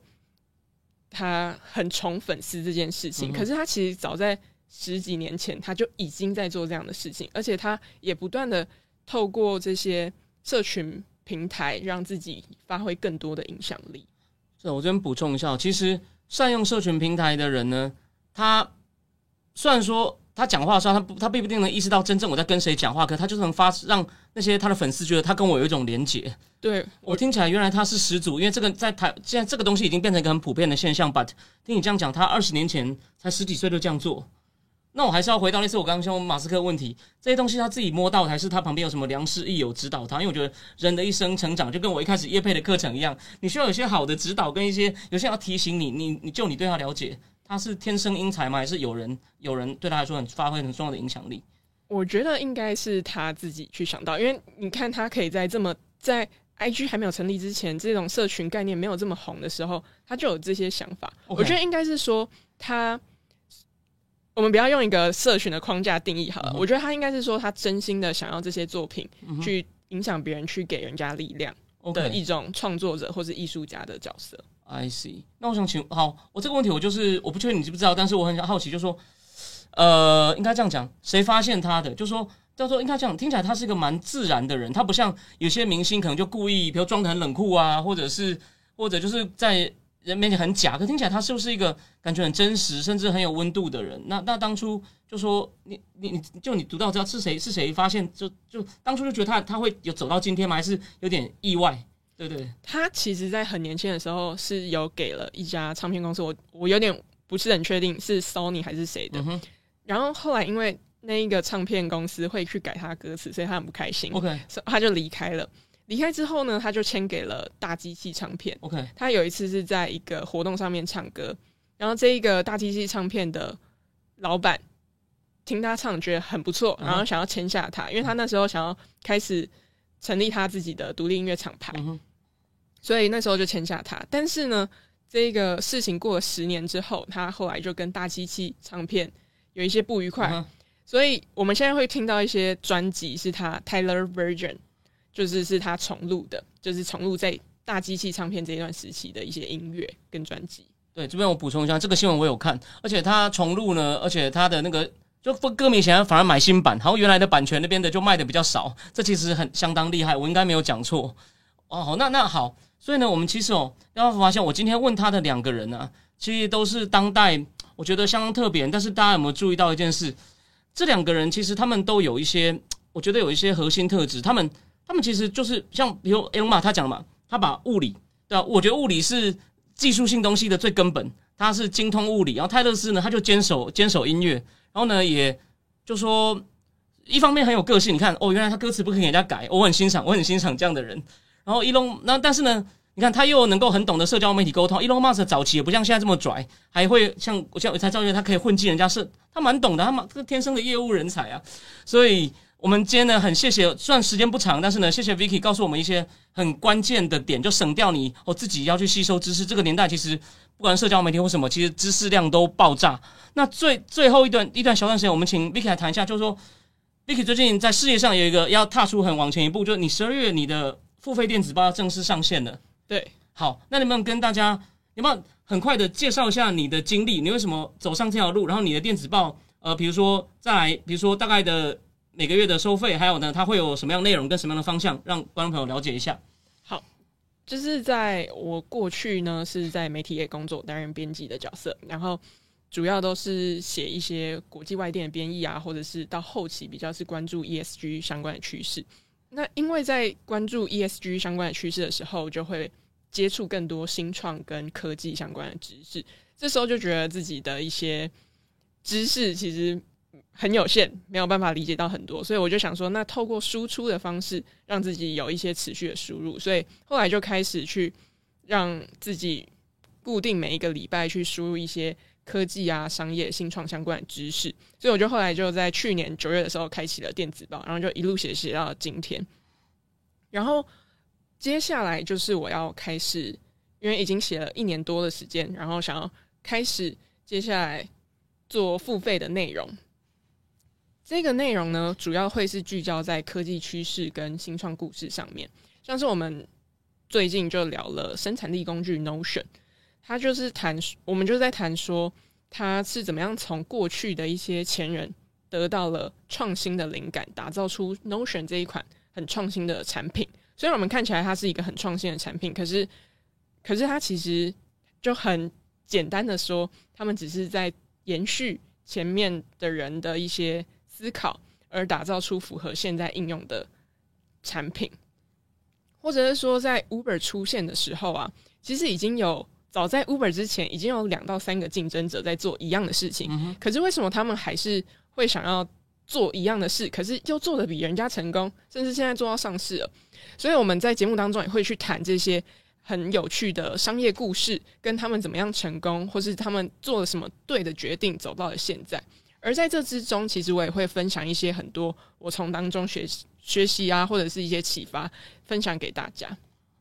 他很宠粉丝这件事情，嗯可是他其实早在十几年前他就已经在做这样的事情，而且他也不断的透过这些社群平台让自己发挥更多的影响力。是我这边补充一下，其实善用社群平台的人呢，他虽然说他讲话的时候，他不他并不一定能意识到真正我在跟谁讲话，可他就是能发让那些他的粉丝觉得他跟我有一种连结。对我听起来原来他是始祖，因为这个在台现在这个东西已经变成一个很普遍的现象。But 听你这样讲，他二十年前才十几岁就这样做，那我还是要回到那次我刚刚说马斯克问题，这些东西他自己摸到，还是他旁边有什么良师益友指导他？因为我觉得人的一生成长就跟我一开始叶配的课程一样，你需要有些好的指导，跟一些有些要提醒你，你你就你对他了解，他是天生英才吗？还是有人有人对他来说很发挥很重要的影响力？我觉得应该是他自己去想到，因为你看他可以在这么在 IG 还没有成立之前，这种社群概念没有这么红的时候，他就有这些想法。我觉得应该是说他，我们不要用一个社群的框架定义好了。嗯我觉得他应该是说他真心的想要这些作品嗯去影响别人，去给人家力量的一种创作者或是艺术家的角色。I see。那我想请，好，我这个问题我就是我不确定你知不知道，但是我很好奇，就说，呃，应该这样讲，谁发现他的？就说叫做应该这样，听起来他是一个蛮自然的人，他不像有些明星可能就故意，比如装的很冷酷啊，或者是或者就是在人面前很假，可听起来他是不是一个感觉很真实，甚至很有温度的人？那那当初就说你你你就你读到知道是谁是谁发现，就就当初就觉得他他会有走到今天吗？还是有点意外？对对？他其实，在很年轻的时候是有给了一家唱片公司，我我有点不是很确定是 Sony 还是谁的。嗯，然后后来因为那一个唱片公司会去改他歌词，所以他很不开心。OK 所以他就离开了。离开之后呢，他就签给了大机器唱片。OK，他有一次是在一个活动上面唱歌，然后这一个大机器唱片的老板听他唱觉得很不错，嗯然后想要签下他，因为他那时候想要开始成立他自己的独立音乐厂牌，所以那时候就签下他。但是呢，这个事情过了十年之后，他后来就跟大机器唱片有一些不愉快，所以我们现在会听到一些专辑是他 Tyler Version，就是是他重录的，就是重录在大机器唱片这一段时期的一些音乐跟专辑。对，这边我补充一下，这个新闻我有看，而且他重录呢，而且他的那个就歌迷想要反而买新版，然后原来的版权那边的就卖的比较少，这其实很相当厉害，我应该没有讲错。哦，好，那那好，所以呢，我们其实哦，要发现我今天问他的两个人啊，其实都是当代我觉得相当特别，但是大家有没有注意到一件事？这两个人其实他们都有一些，我觉得有一些核心特质，他们他们其实就是像比如 Elon 他讲嘛，他把物理对啊，我觉得物理是技术性东西的最根本，他是精通物理。然后泰勒斯呢，他就坚守坚守音乐，然后呢，也就说一方面很有个性。你看哦，原来他歌词不可以给人家改，我很欣赏，我很欣赏这样的人。然后伊隆那但是呢，你看他又能够很懂得社交媒体沟通。伊隆马斯早期也不像现在这么拽，还会像像才知道他可以混进人家是，他蛮懂的，他蛮这天生的业务人才啊。所以我们今天呢，很谢谢，虽然时间不长，但是呢，谢谢 Vicky 告诉我们一些很关键的点，就省掉你哦自己要去吸收知识。这个年代其实不管社交媒体或什么，其实知识量都爆炸。那最最后一段一段小段时间，我们请 Vicky 来谈一下，就是说 Vicky 最近在事业上有一个要踏出很往前一步，就是你十二月你的付费电子报要正式上线了。对，好，那能不能跟大家有没有很快的介绍一下你的经历？你为什么走上这条路？然后你的电子报，呃，比如说再来，比如说大概的每个月的收费，还有呢，它会有什么样内容跟什么样的方向，让观众朋友了解一下。好就是在我过去呢是在媒体业工作，担任编辑的角色，然后主要都是写一些国际外电的编译啊，或者是到后期比较是关注 ESG 相关的趋势。那因为在关注 ESG 相关的趋势的时候，就会接触更多新创跟科技相关的知识，这时候就觉得自己的一些知识其实很有限，没有办法理解到很多，所以我就想说，那透过输出的方式，让自己有一些持续的输入，所以后来就开始去让自己固定每一个礼拜去输入一些科技啊、商业、新创相关的知识，所以我就后来就在去年九月的时候开启了电子报，然后就一路写写到今天，然后接下来就是我要开始，因为已经写了一年多的时间，然后想要开始接下来做付费的内容。这个内容呢，主要会是聚焦在科技趋势跟新创故事上面，像是我们最近就聊了生产力工具 Notion，他就是谈，我们就在谈说他是怎么样从过去的一些前人得到了创新的灵感，打造出 Notion 这一款很创新的产品。虽然我们看起来它是一个很创新的产品，可是可是它其实就很简单的说，他们只是在延续前面的人的一些思考，而打造出符合现在应用的产品，或者是说，在 Uber 出现的时候啊，其实已经有早在 Uber 之前，已经有两到三个竞争者在做一样的事情。嗯，可是为什么他们还是会想要做一样的事，可是又做的比人家成功，甚至现在做到上市了？所以我们在节目当中也会去谈这些很有趣的商业故事，跟他们怎么样成功，或是他们做了什么对的决定，走到了现在。而在这之中，其实我也会分享一些很多我从当中学习学习啊，或者是一些启发，分享给大家。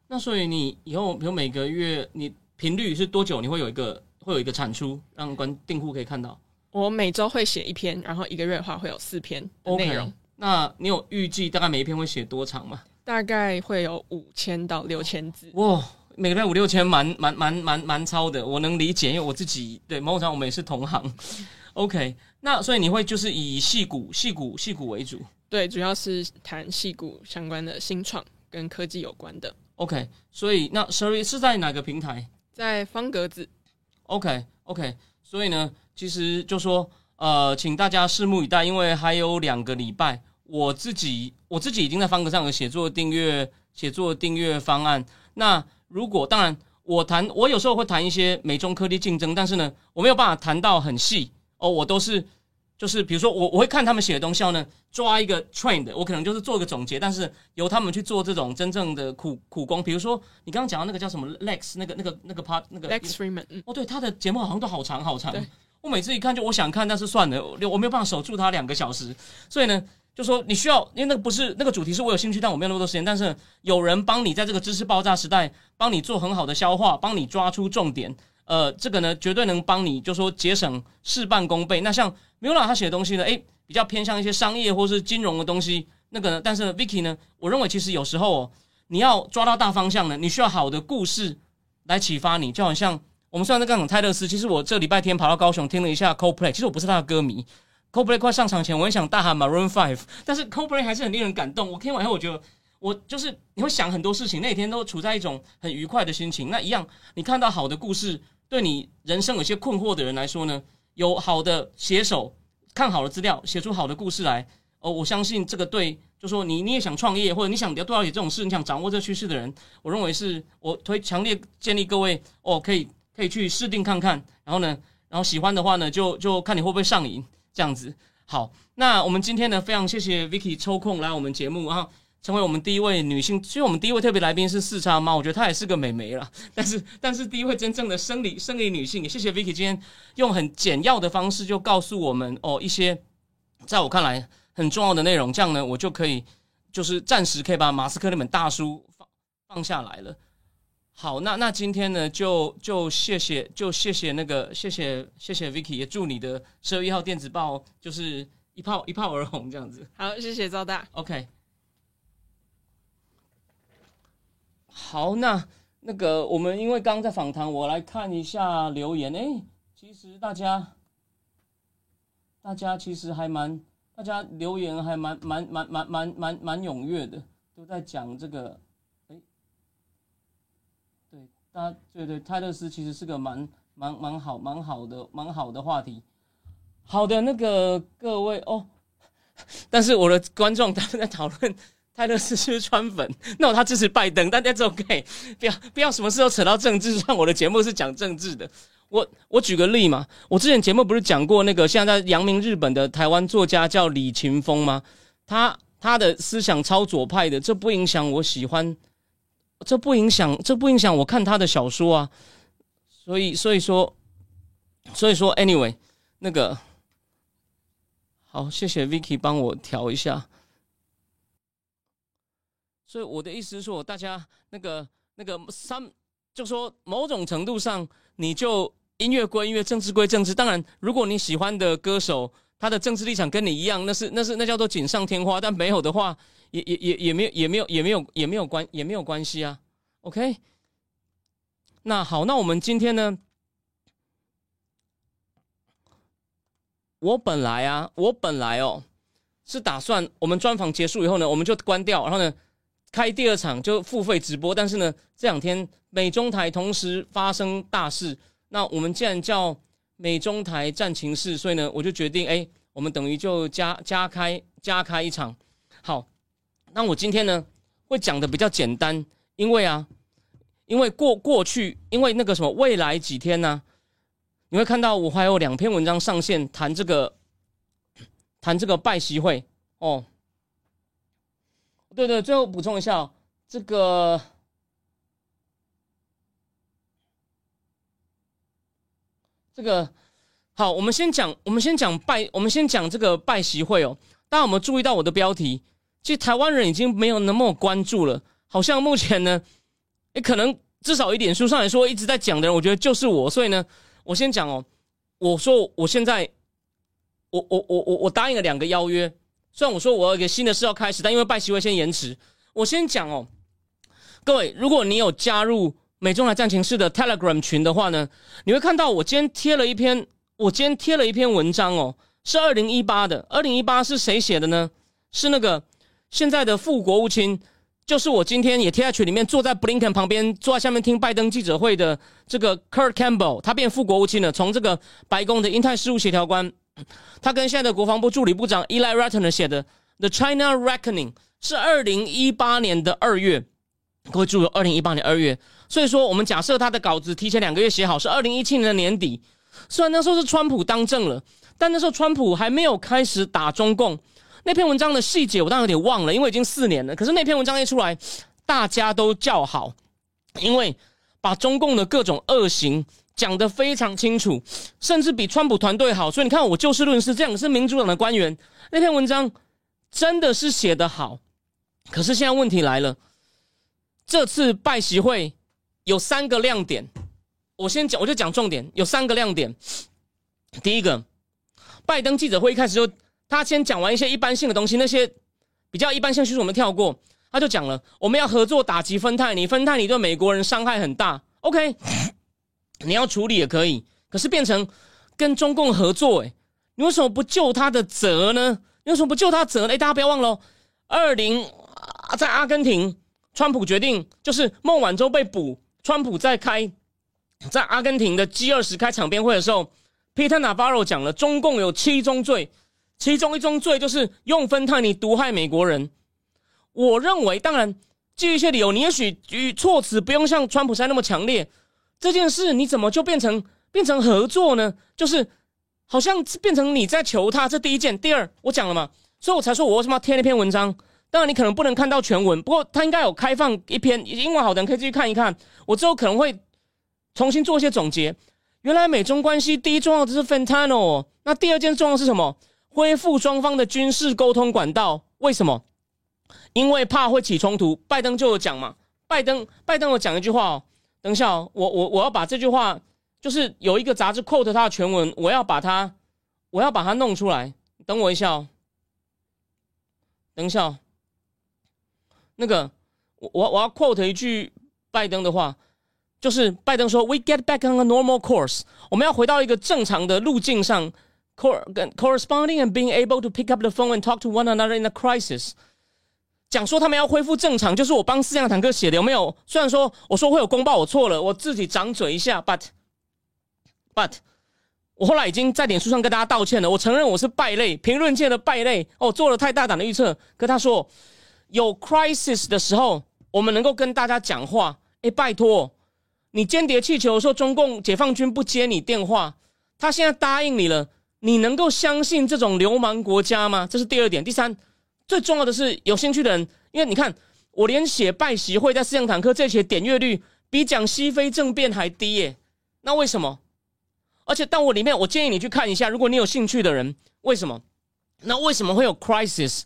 那所以你以后比如每个月你频率是多久？你会有一个会有一个产出，让关订户可以看到。我每周会写一篇，然后一个月的话会有四篇内容 OK，那你有预计大概每一篇会写多长吗？大概会有五千到六千字。哇，每个月五六千，蛮蛮蛮蛮蛮超的，我能理解，因为我自己对某种上我们也是同行。OK，那所以你会就是以戏骨、戏骨、戏骨为主。对，主要是谈戏骨相关的新创跟科技有关的，OK，所以那 Sherry 是在哪个平台在方格子。？OK OK，所以呢，其实就说呃，请大家拭目以待，因为还有两个礼拜，我自己我自己已经在方格上有写作订阅写作订阅方案。那如果当然我谈我有时候会谈一些美中科技竞争，但是呢，我没有办法谈到很细哦，我都是就是比如说我我会看他们写的东西后呢，抓一个 trend，我可能就是做一个总结，但是由他们去做这种真正的苦苦工。比如说你刚刚讲到那个叫什么 Lex，那个那个那个 part 那个 Lex Freeman，哦，对，他的节目好像都好长好长。我每次一看就我想看，但是算了，我我没有办法守住它两个小时，所以呢，就说你需要，因为那个不是那个主题是我有兴趣，但我没有那么多时间。但是有人帮你在这个知识爆炸时代，帮你做很好的消化，帮你抓出重点。呃，这个呢，绝对能帮你，就说节省事半功倍。那像 Mula 他写的东西呢，诶，比较偏向一些商业或是金融的东西。那个呢，但是 Vicky 呢，我认为其实有时候哦，你要抓到大方向呢，你需要好的故事来启发你。就好像我们虽然在讲泰勒斯，其实我这礼拜天跑到高雄听了一下 Coldplay，其实我不是他的歌迷。Coldplay 快上场前，我也想大喊 Maroon Five，但是 Coldplay 还是很令人感动。我听完后，我觉得我就是你会想很多事情，那天都处在一种很愉快的心情。那一样，你看到好的故事。对你人生有些困惑的人来说呢，有好的写手看好了资料，写出好的故事来哦。我相信这个对，就说你你也想创业，或者你想要多了解这种事，你想掌握这趋势的人，我认为是我推强烈建议各位哦，可以可以去试定看看，然后呢，然后喜欢的话呢，就就看你会不会上瘾这样子。好，那我们今天呢，非常谢谢 Vicky 抽空来我们节目啊。成为我们第一位女性，其实我们第一位特别来宾是四叉猫，我觉得她也是个美眉了。但是，但是第一位真正的生理生理女性，也谢谢 Vicky 今天用很简要的方式就告诉我们哦一些在我看来很重要的内容，这样呢我就可以就是暂时可以把马斯克那本大书放放下来了。好，那那今天呢就就谢谢就谢谢那个谢谢谢谢 Vicky，也祝你的十月一号电子报就是一炮一炮而红这样子。好，谢谢赵大。OK。好，那那个我们因为刚在访谈，我来看一下留言。哎，其实大家，大家其实还蛮，大家留言还蛮蛮蛮蛮蛮蛮蛮踊跃的，都在讲这个。哎，对，大家对对，泰勒斯其实是个蛮蛮蛮好蛮好的蛮好的话题。好的，那个各位哦，但是我的观众他们在讨论。泰勒斯是川粉？那他支持拜登，但 That's OK，不要不要什么事都扯到政治上。我的节目是讲政治的。我我举个例嘛，我之前节目不是讲过那个现在扬名日本的台湾作家叫李勤峰吗？他他的思想超左派的，这不影响我喜欢，这不影响这不影响我看他的小说啊。所以所以说所以说 Anyway，那个好，谢谢 Vicky 帮我调一下。所以我的意思是说，大家那个那个三，就说某种程度上，你就音乐归音乐，政治归政治。当然，如果你喜欢的歌手他的政治立场跟你一样，那是那是那叫做锦上添花。但没有的话，也也也也没有也没有也没有也没有关也没有关系啊。OK，那好，那我们今天呢，我本来啊，我本来哦是打算我们专访结束以后呢，我们就关掉，然后呢。开第二场就付费直播，但是呢，这两天美中台同时发生大事，那我们既然叫美中台战情室，所以呢，我就决定，哎，我们等于就加加开加开一场。好，那我今天呢会讲的比较简单，因为啊，因为过过去，因为那个什么未来几天呢，你会看到我还有两篇文章上线谈这个谈这个拜习会哦。对对，最后补充一下，这个这个好，我们先讲，我们先讲拜，我们先讲这个拜习会哦。大家有没有注意到我的标题？其实台湾人已经没有那么关注了，好像目前呢，也可能至少一点书上来说一直在讲的人，我觉得就是我。所以呢，我先讲哦，我说我现在，我我我我我答应了两个邀约。虽然我说我有一个新的事要开始，但因为拜习会先延迟，我先讲哦。各位，如果你有加入美中台战情室的 Telegram 群的话呢，你会看到我今天贴了一篇，我今天贴了一篇文章哦，是二零一八的。二零一八是谁写的呢？是那个现在的副国务卿，就是我今天也贴在群里面，坐在布林肯旁边，坐在下面听拜登记者会的这个 Kurt Campbell，他变副国务卿了，从这个白宫的英泰事务协调官。他跟现在的国防部助理部长 Eli Ratner 写的《The China Reckoning》是二零一八年的二月，各位注意，二零一八年二月。所以说，我们假设他的稿子提前两个月写好，是二零一七年的年底。虽然那时候是川普当政了，但那时候川普还没有开始打中共。那篇文章的细节我当然有点忘了，因为已经四年了。可是那篇文章一出来，大家都叫好，因为把中共的各种恶行讲得非常清楚，甚至比川普团队好。所以你看，我就事论事，这样是民主党的官员。那篇文章真的是写得好。可是现在问题来了，这次拜习会有三个亮点，我先讲，我就讲重点，有三个亮点。第一个，拜登记者会一开始就。他先讲完一些一般性的东西，那些比较一般性叙述我们跳过。他就讲了，我们要合作打击芬太尼，芬太尼对美国人伤害很大。OK，你要处理也可以，可是变成跟中共合作，哎，你为什么不救他的责呢？你为什么不救他责呢？哎，大家不要忘了，二零在阿根廷，川普决定就是孟晚舟被捕，川普在开在阿根廷的 G 二十开场边会的时候，Peter Navarro 讲了，中共有七宗罪。其中一宗罪就是用芬太尼毒害美国人。我认为，当然基于一些理由，你也许与措辞不用像川普山那么强烈。这件事你怎么就变成变成合作呢？就是好像变成你在求他。这第一件，第二，我讲了嘛，所以我才说我为什么要贴那篇文章。当然你可能不能看到全文，不过他应该有开放一篇英文好的可以继续看一看。我之后可能会重新做一些总结。原来美中关系第一重要的是 fentanyl，那第二件重要是什么？恢复双方的军事沟通管道，为什么？因为怕会起冲突。拜登就有讲嘛，拜登拜登有讲一句话哦。等一下哦，我我我要把这句话，就是有一个杂志 quote 他的全文，我要把它，我要把它弄出来。等我一下，哦，等一下哦，那个我我我要 quote 一句拜登的话，就是拜登说：“We get back on a normal course。”我们要回到一个正常的路径上。corresponding and being able to pick up the phone and talk to one another in a crisis，讲说他们要恢复正常，就是我帮思想坦克写的，有没有？虽然说我说会有公报，我错了，我自己掌嘴一下，but but 我后来已经在脸书上跟大家道歉了，我承认我是败类，评论界的败类哦，做了太大胆的预测。跟他说有 crisis 的时候，我们能够跟大家讲话。哎，拜托，你间谍气球说中共解放军不接你电话，他现在答应你了。你能够相信这种流氓国家吗？这是第二点。第三，最重要的是，有兴趣的人，因为你看，我连写拜习会在思想坦克这些点阅率比讲西非政变还低耶。那为什么？而且，但我里面，我建议你去看一下，如果你有兴趣的人，为什么？那为什么会有 crisis？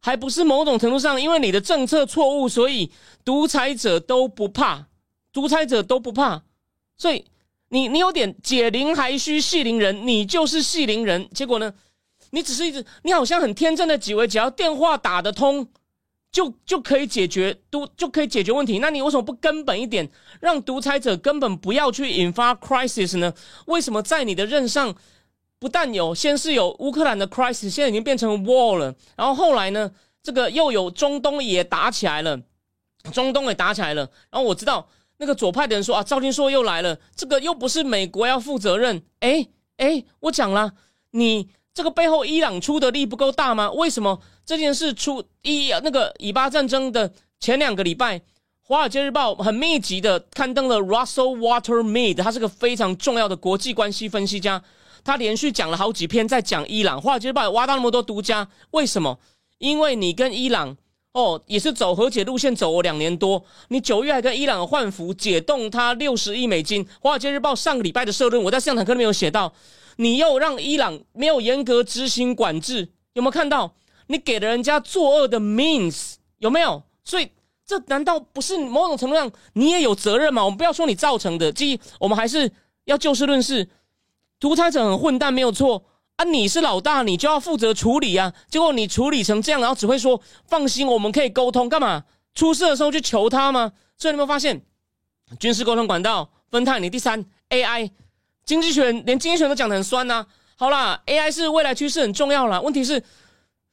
还不是某种程度上，因为你的政策错误，所以独裁者都不怕，独裁者都不怕，所以。你你有点解铃还须系铃人，你就是系铃人。结果呢，你只是一直，你好像很天真的以为只要电话打得通，就就可以解决都就可以解决问题。那你为什么不根本一点，让独裁者根本不要去引发 crisis 呢？为什么在你的任上，不但有先是有乌克兰的 crisis，现在已经变成 war 了，然后后来呢，这个又有中东也打起来了，中东也打起来了。然后我知道。那个左派的人说啊，赵天硕又来了，这个又不是美国要负责任。哎哎，我讲了，你这个背后伊朗出的力不够大吗？为什么这件事出伊那个以巴战争的前两个礼拜，《华尔街日报》很密集的刊登了 Russell Watermead，他是个非常重要的国际关系分析家，他连续讲了好几篇在讲伊朗，《华尔街日报》挖到那么多独家，为什么？因为你跟伊朗。哦，也是走和解路线走了两年多。你九月还跟伊朗换服，解冻他六十亿美金。华尔街日报上个礼拜的社论，我在现场课里面有写到，你又让伊朗没有严格执行管制，有没有看到？你给了人家作恶的 means，有没有？所以这难道不是某种程度上你也有责任吗？我们不要说你造成的，即我们还是要就事论事。独裁者很混蛋，没有错。啊，你是老大，你就要负责处理啊！结果你处理成这样，然后只会说放心，我们可以沟通，干嘛？出事的时候去求他吗？所以你有没有发现，军事沟通管道分太你第三 AI 经济学连经济学都讲的很酸呐。好啦 a i 是未来趋势，很重要啦。问题是，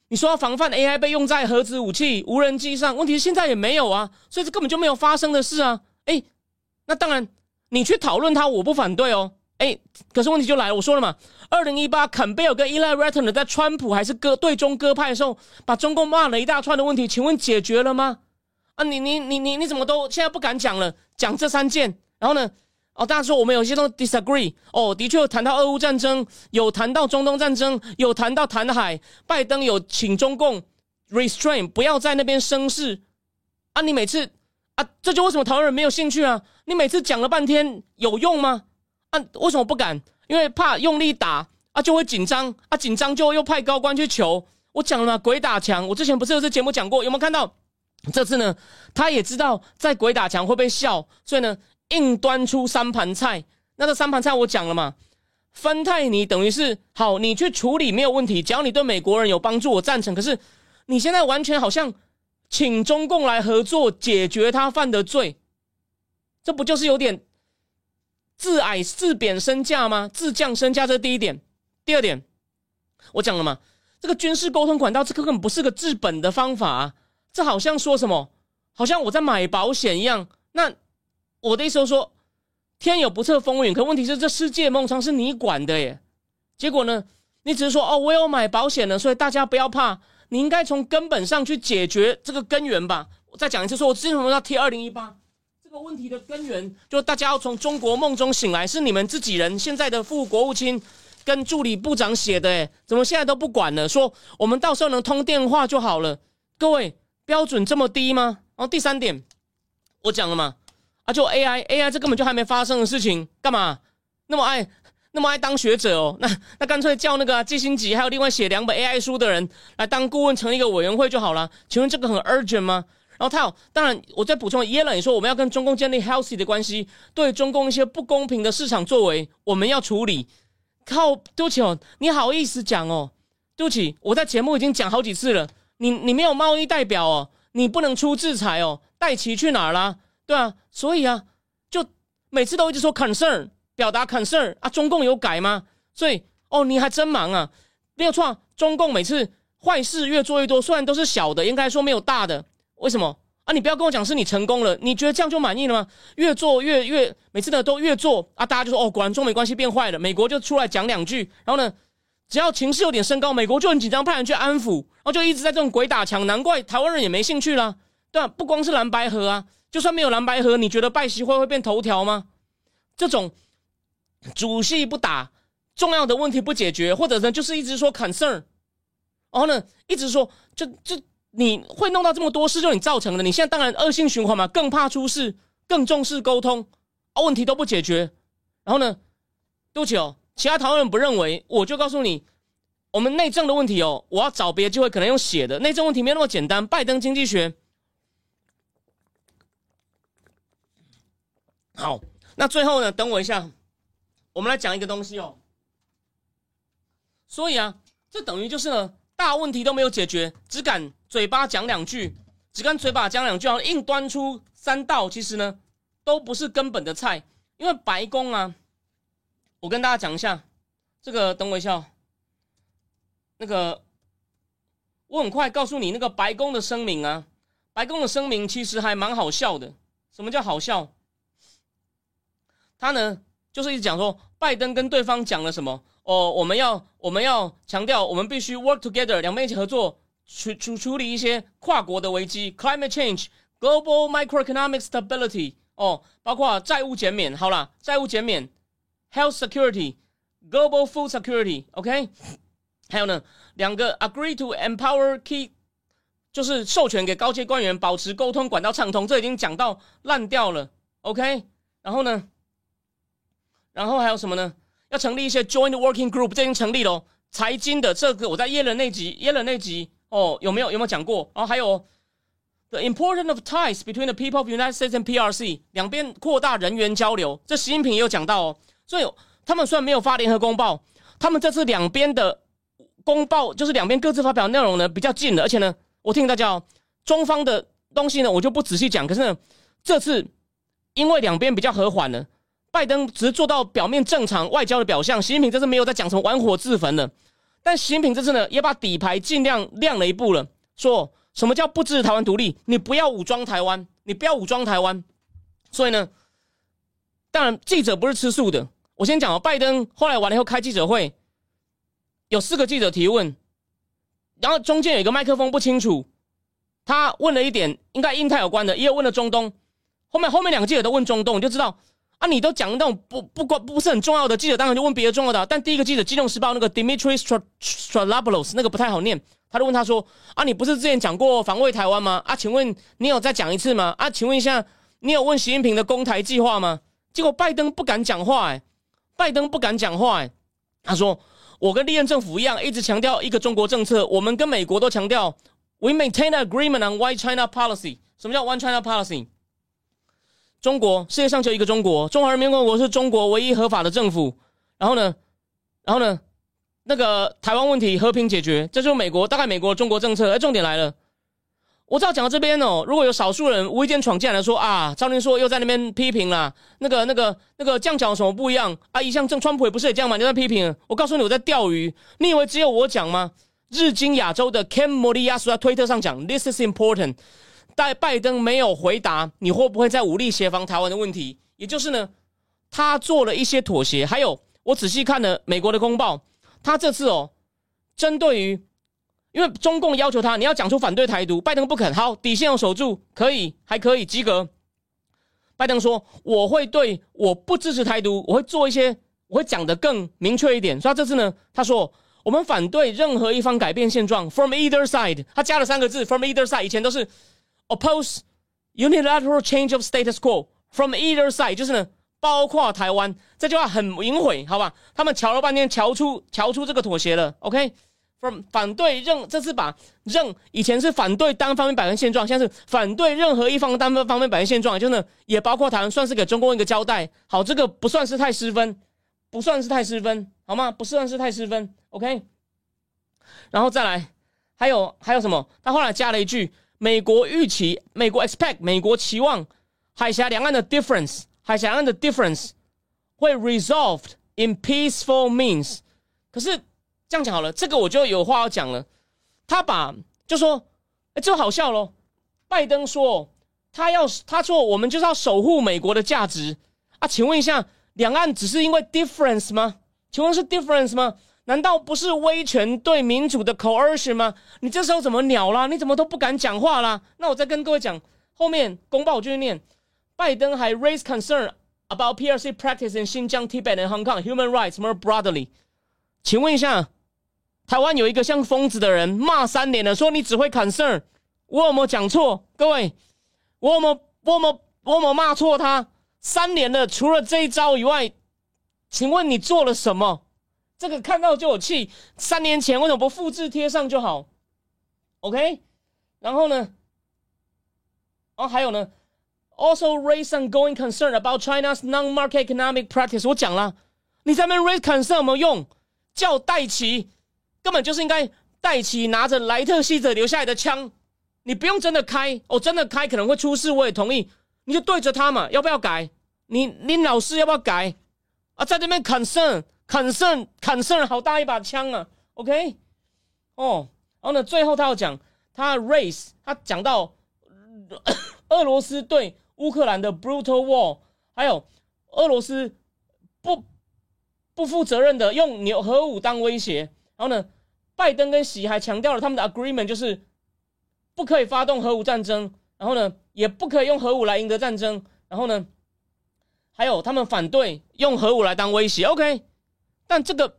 你说要防范 AI 被用在核子武器、无人机上，问题是现在也没有啊，所以这根本就没有发生的事啊！哎，那当然，你去讨论它，我不反对哦。哎，可是问题就来了，我说了嘛，二零一八坎贝尔跟伊莱· n e r 在川普还是割对中割派的时候，把中共骂了一大串的问题，请问解决了吗？啊，你你你你你怎么都现在不敢讲了？讲这三件，然后呢？哦，大家说我们有些都 disagree。哦，的确有谈到俄乌战争，有谈到中东战争，有谈到台海。拜登有请中共 restrain，不要在那边生事。啊，你每次啊，这就为什么台湾人没有兴趣啊？你每次讲了半天有用吗？啊，为什么不敢？因为怕用力打啊，就会紧张啊，紧张就又派高官去求。我讲了嘛，鬼打墙。我之前不是有这节目讲过，有没有看到？这次呢，他也知道在鬼打墙会被笑，所以呢。硬端出三盘菜，那这三盘菜我讲了嘛？芬太尼等于是好，你去处理没有问题，只要你对美国人有帮助，我赞成。可是你现在完全好像请中共来合作解决他犯的罪，这不就是有点自矮自贬身价吗？自降身价，这第一点。第二点，我讲了嘛？这个军事沟通管道，这根本不是个治本的方法，这好像说什么，好像我在买保险一样。那我的意思是说，天有不测风云，可问题是这世界梦仓是你管的耶。结果呢，你只是说哦，我有买保险了，所以大家不要怕。你应该从根本上去解决这个根源吧。我再讲一次，说我之前为什么要贴二零一八这个问题的根源，就大家要从中国梦中醒来，是你们自己人。现在的副国务卿跟助理部长写的，哎，怎么现在都不管了？说我们到时候能通电话就好了。各位标准这么低吗？然后第三点，我讲了嘛。啊，就 AI，AI 这根本就还没发生的事情，干嘛那么爱那么爱当学者哦？那那干脆叫那个基辛吉，还有另外写两本 AI 书的人来当顾问，成立一个委员会就好了。请问这个很 urgent 吗？然后他有，当然我再补充，耶伦也说我们要跟中共建立 healthy 的关系，对中共一些不公平的市场作为，我们要处理。靠，对不起哦，你好意思讲哦？对不起，我在节目已经讲好几次了，你你没有贸易代表哦，你不能出制裁哦，戴奇去哪儿了？对啊，所以啊，就每次都一直说 concern，表达 concern 啊，中共有改吗？所以哦，你还真忙啊，没有错，中共每次坏事越做越多，虽然都是小的，应该说没有大的，为什么啊？你不要跟我讲是你成功了，你觉得这样就满意了吗？越做越越，每次呢都越做啊，大家就说哦，果然中美关系变坏了，美国就出来讲两句，然后呢，只要情势有点升高，美国就很紧张，派人去安抚，然后就一直在这种鬼打墙，难怪台湾人也没兴趣啦，对啊？不光是蓝白河啊。就算没有蓝白河，你觉得拜习会会变头条吗？这种主戏不打，重要的问题不解决，或者呢，就是一直说 concern，然后呢，一直说，就就你会弄到这么多事，就你造成的。你现在当然恶性循环嘛，更怕出事，更重视沟通，问题都不解决。然后呢，对不起哦，其他台湾人不认为，我就告诉你，我们内政的问题哦，我要找别的机会，可能用写的内政问题没那么简单。拜登经济学。好，那最后呢？等我一下，我们来讲一个东西哦。所以啊，这等于就是呢，大问题都没有解决，只敢嘴巴讲两句，只敢嘴巴讲两句，然后硬端出三道，其实呢，都不是根本的菜。因为白宫啊，我跟大家讲一下，这个等我一下，那个我很快告诉你，那个白宫的声明啊，白宫的声明其实还蛮好笑的。什么叫好笑？他呢，就是一直讲说，拜登跟对方讲了什么哦，我们要我们要强调，我们必须 work together，两边一起合作，处处处理一些跨国的危机，climate change，global microeconomic stability，哦，包括债务减免，好了，债务减免，health security，global food security，OK，还有呢，两个 agree to empower key，就是授权给高阶官员保持沟通管道畅通，这已经讲到烂掉了，OK，然后呢？然后还有什么呢？要成立一些 joint working group，这已经成立了。财经的这个，我在耶伦那集，耶伦那集哦，有没有有没有讲过？然后还有 the importance of ties between the people of United States and PRC，两边扩大人员交流。这习近平也有讲到哦。所以他们虽然没有发联合公报，他们这次两边的公报就是两边各自发表内容呢比较近的，而且呢，我听大家哦，中方的东西呢我就不仔细讲。可是呢，这次因为两边比较和缓了。拜登只是做到表面正常外交的表象，习近平这次没有在讲什么玩火自焚了。但习近平这次呢，也把底牌尽量亮了一步了，说什么叫不支持台湾独立？你不要武装台湾，你不要武装台湾。所以呢，当然记者不是吃素的。我先讲哦，拜登后来完了以后开记者会，有四个记者提问，然后中间有一个麦克风不清楚，他问了一点应该印太有关的，也有问了中东。后面后面两个记者都问中东，你就知道。啊，你都讲那种不不关不是很重要的记者，当然就问别的重要的。但第一个记者，《金融时报》那个 Dimitri Stralablos 那个不太好念，他就问他说：“啊，你不是之前讲过防卫台湾吗？啊，请问你有再讲一次吗？啊，请问一下，你有问习近平的攻台计划吗？”结果拜登不敢讲话，哎，拜登不敢讲话，哎，他说：“我跟历任政府一样，一直强调一个中国政策。我们跟美国都强调，We maintain agreement on One China policy。什么叫 One China policy？中国世界上就一个中国，中华人民共和国是中国唯一合法的政府。然后呢，然后呢，那个台湾问题和平解决，这就是美国大概美国中国政策。哎，重点来了。”我知道讲到这边哦，如果有少数人无意间闯进来说啊，赵林说又在那边批评了，那个、那个、那个这样讲有什么不一样啊？一向正川普也不是也这样嘛，就在批评。我告诉你，我在钓鱼。你以为只有我讲吗？日经亚洲的 Ken m o r i y a s 在推特上讲，This is important。但拜登没有回答你会不会在武力协防台湾的问题，也就是呢，他做了一些妥协。还有，我仔细看了美国的公报，他这次哦，针对于。因为中共要求他，你要讲出反对台独，拜登不肯。好，底线要守住，可以，还可以及格。拜登说：“我会对我不支持台独，我会做一些，我会讲得更明确一点。”所以他这次呢，他说：“我们反对任何一方改变现状，from either side。”他加了三个字，from either side。以前都是 oppose unilateral change of status quo，from either side 就是呢，包括台湾。这句话很隐晦，好吧？他们瞧了半天，瞧出瞧出这个妥协了。OK。from 反对任，这次把任以前是反对单方面摆正现状，现在是反对任何一方单方面摆正现状，就是也包括台湾，算是给中共一个交代。好，这个不算是太失分，不算是太失分，好吗？不算是太失分，OK。然后再来，还有还有什么？他后来加了一句：美国预期，美国 expect，美国期望海峡两岸的 difference，海峡两岸的 difference 会 resolved in peaceful means。可是。这样讲好了，这个我就有话要讲了。他把就说，哎，这好笑喽。拜登说他要他说我们就是要守护美国的价值啊。请问一下，两岸只是因为 difference 吗？请问是 difference 吗？难道不是威权对民主的 coercion 吗？你这时候怎么鸟啦？你怎么都不敢讲话啦？那我再跟各位讲，后面公报就念，拜登还 raise concern about PRC practice in Xinjiang, Tibet and Hong Kong human rights more broadly。请问一下。台湾有一个像疯子的人骂三年了，说你只会 concern，，我有没有讲错？各位，我有没有我有没有我有没有骂错他？三年了，除了这一招以外，请问你做了什么？这个看到就有气。三年前为什么不复制贴上就好？OK，然后呢？哦，还有呢？Also raise ongoing concern about China's non-market economic practice。我讲了，你在那边 raise concern 有没有用？叫戴奇。根本就是应该戴奇拿着莱特希者留下来的枪，你不用真的开哦，真的开可能会出事，我也同意，你就对着他嘛，要不要改？你你老师要不要改？啊，在这边 concern 砍剩砍剩了好大一把枪啊，OK？哦，然后呢，最后他要讲他 race，他讲到 俄罗斯对乌克兰的 brutal war，还有俄罗斯不不负责任的用牛核武当威胁，然后呢？拜登跟习还强调了他们的 agreement，就是不可以发动核武战争，然后呢，也不可以用核武来赢得战争，然后呢，还有他们反对用核武来当威胁。OK，但这个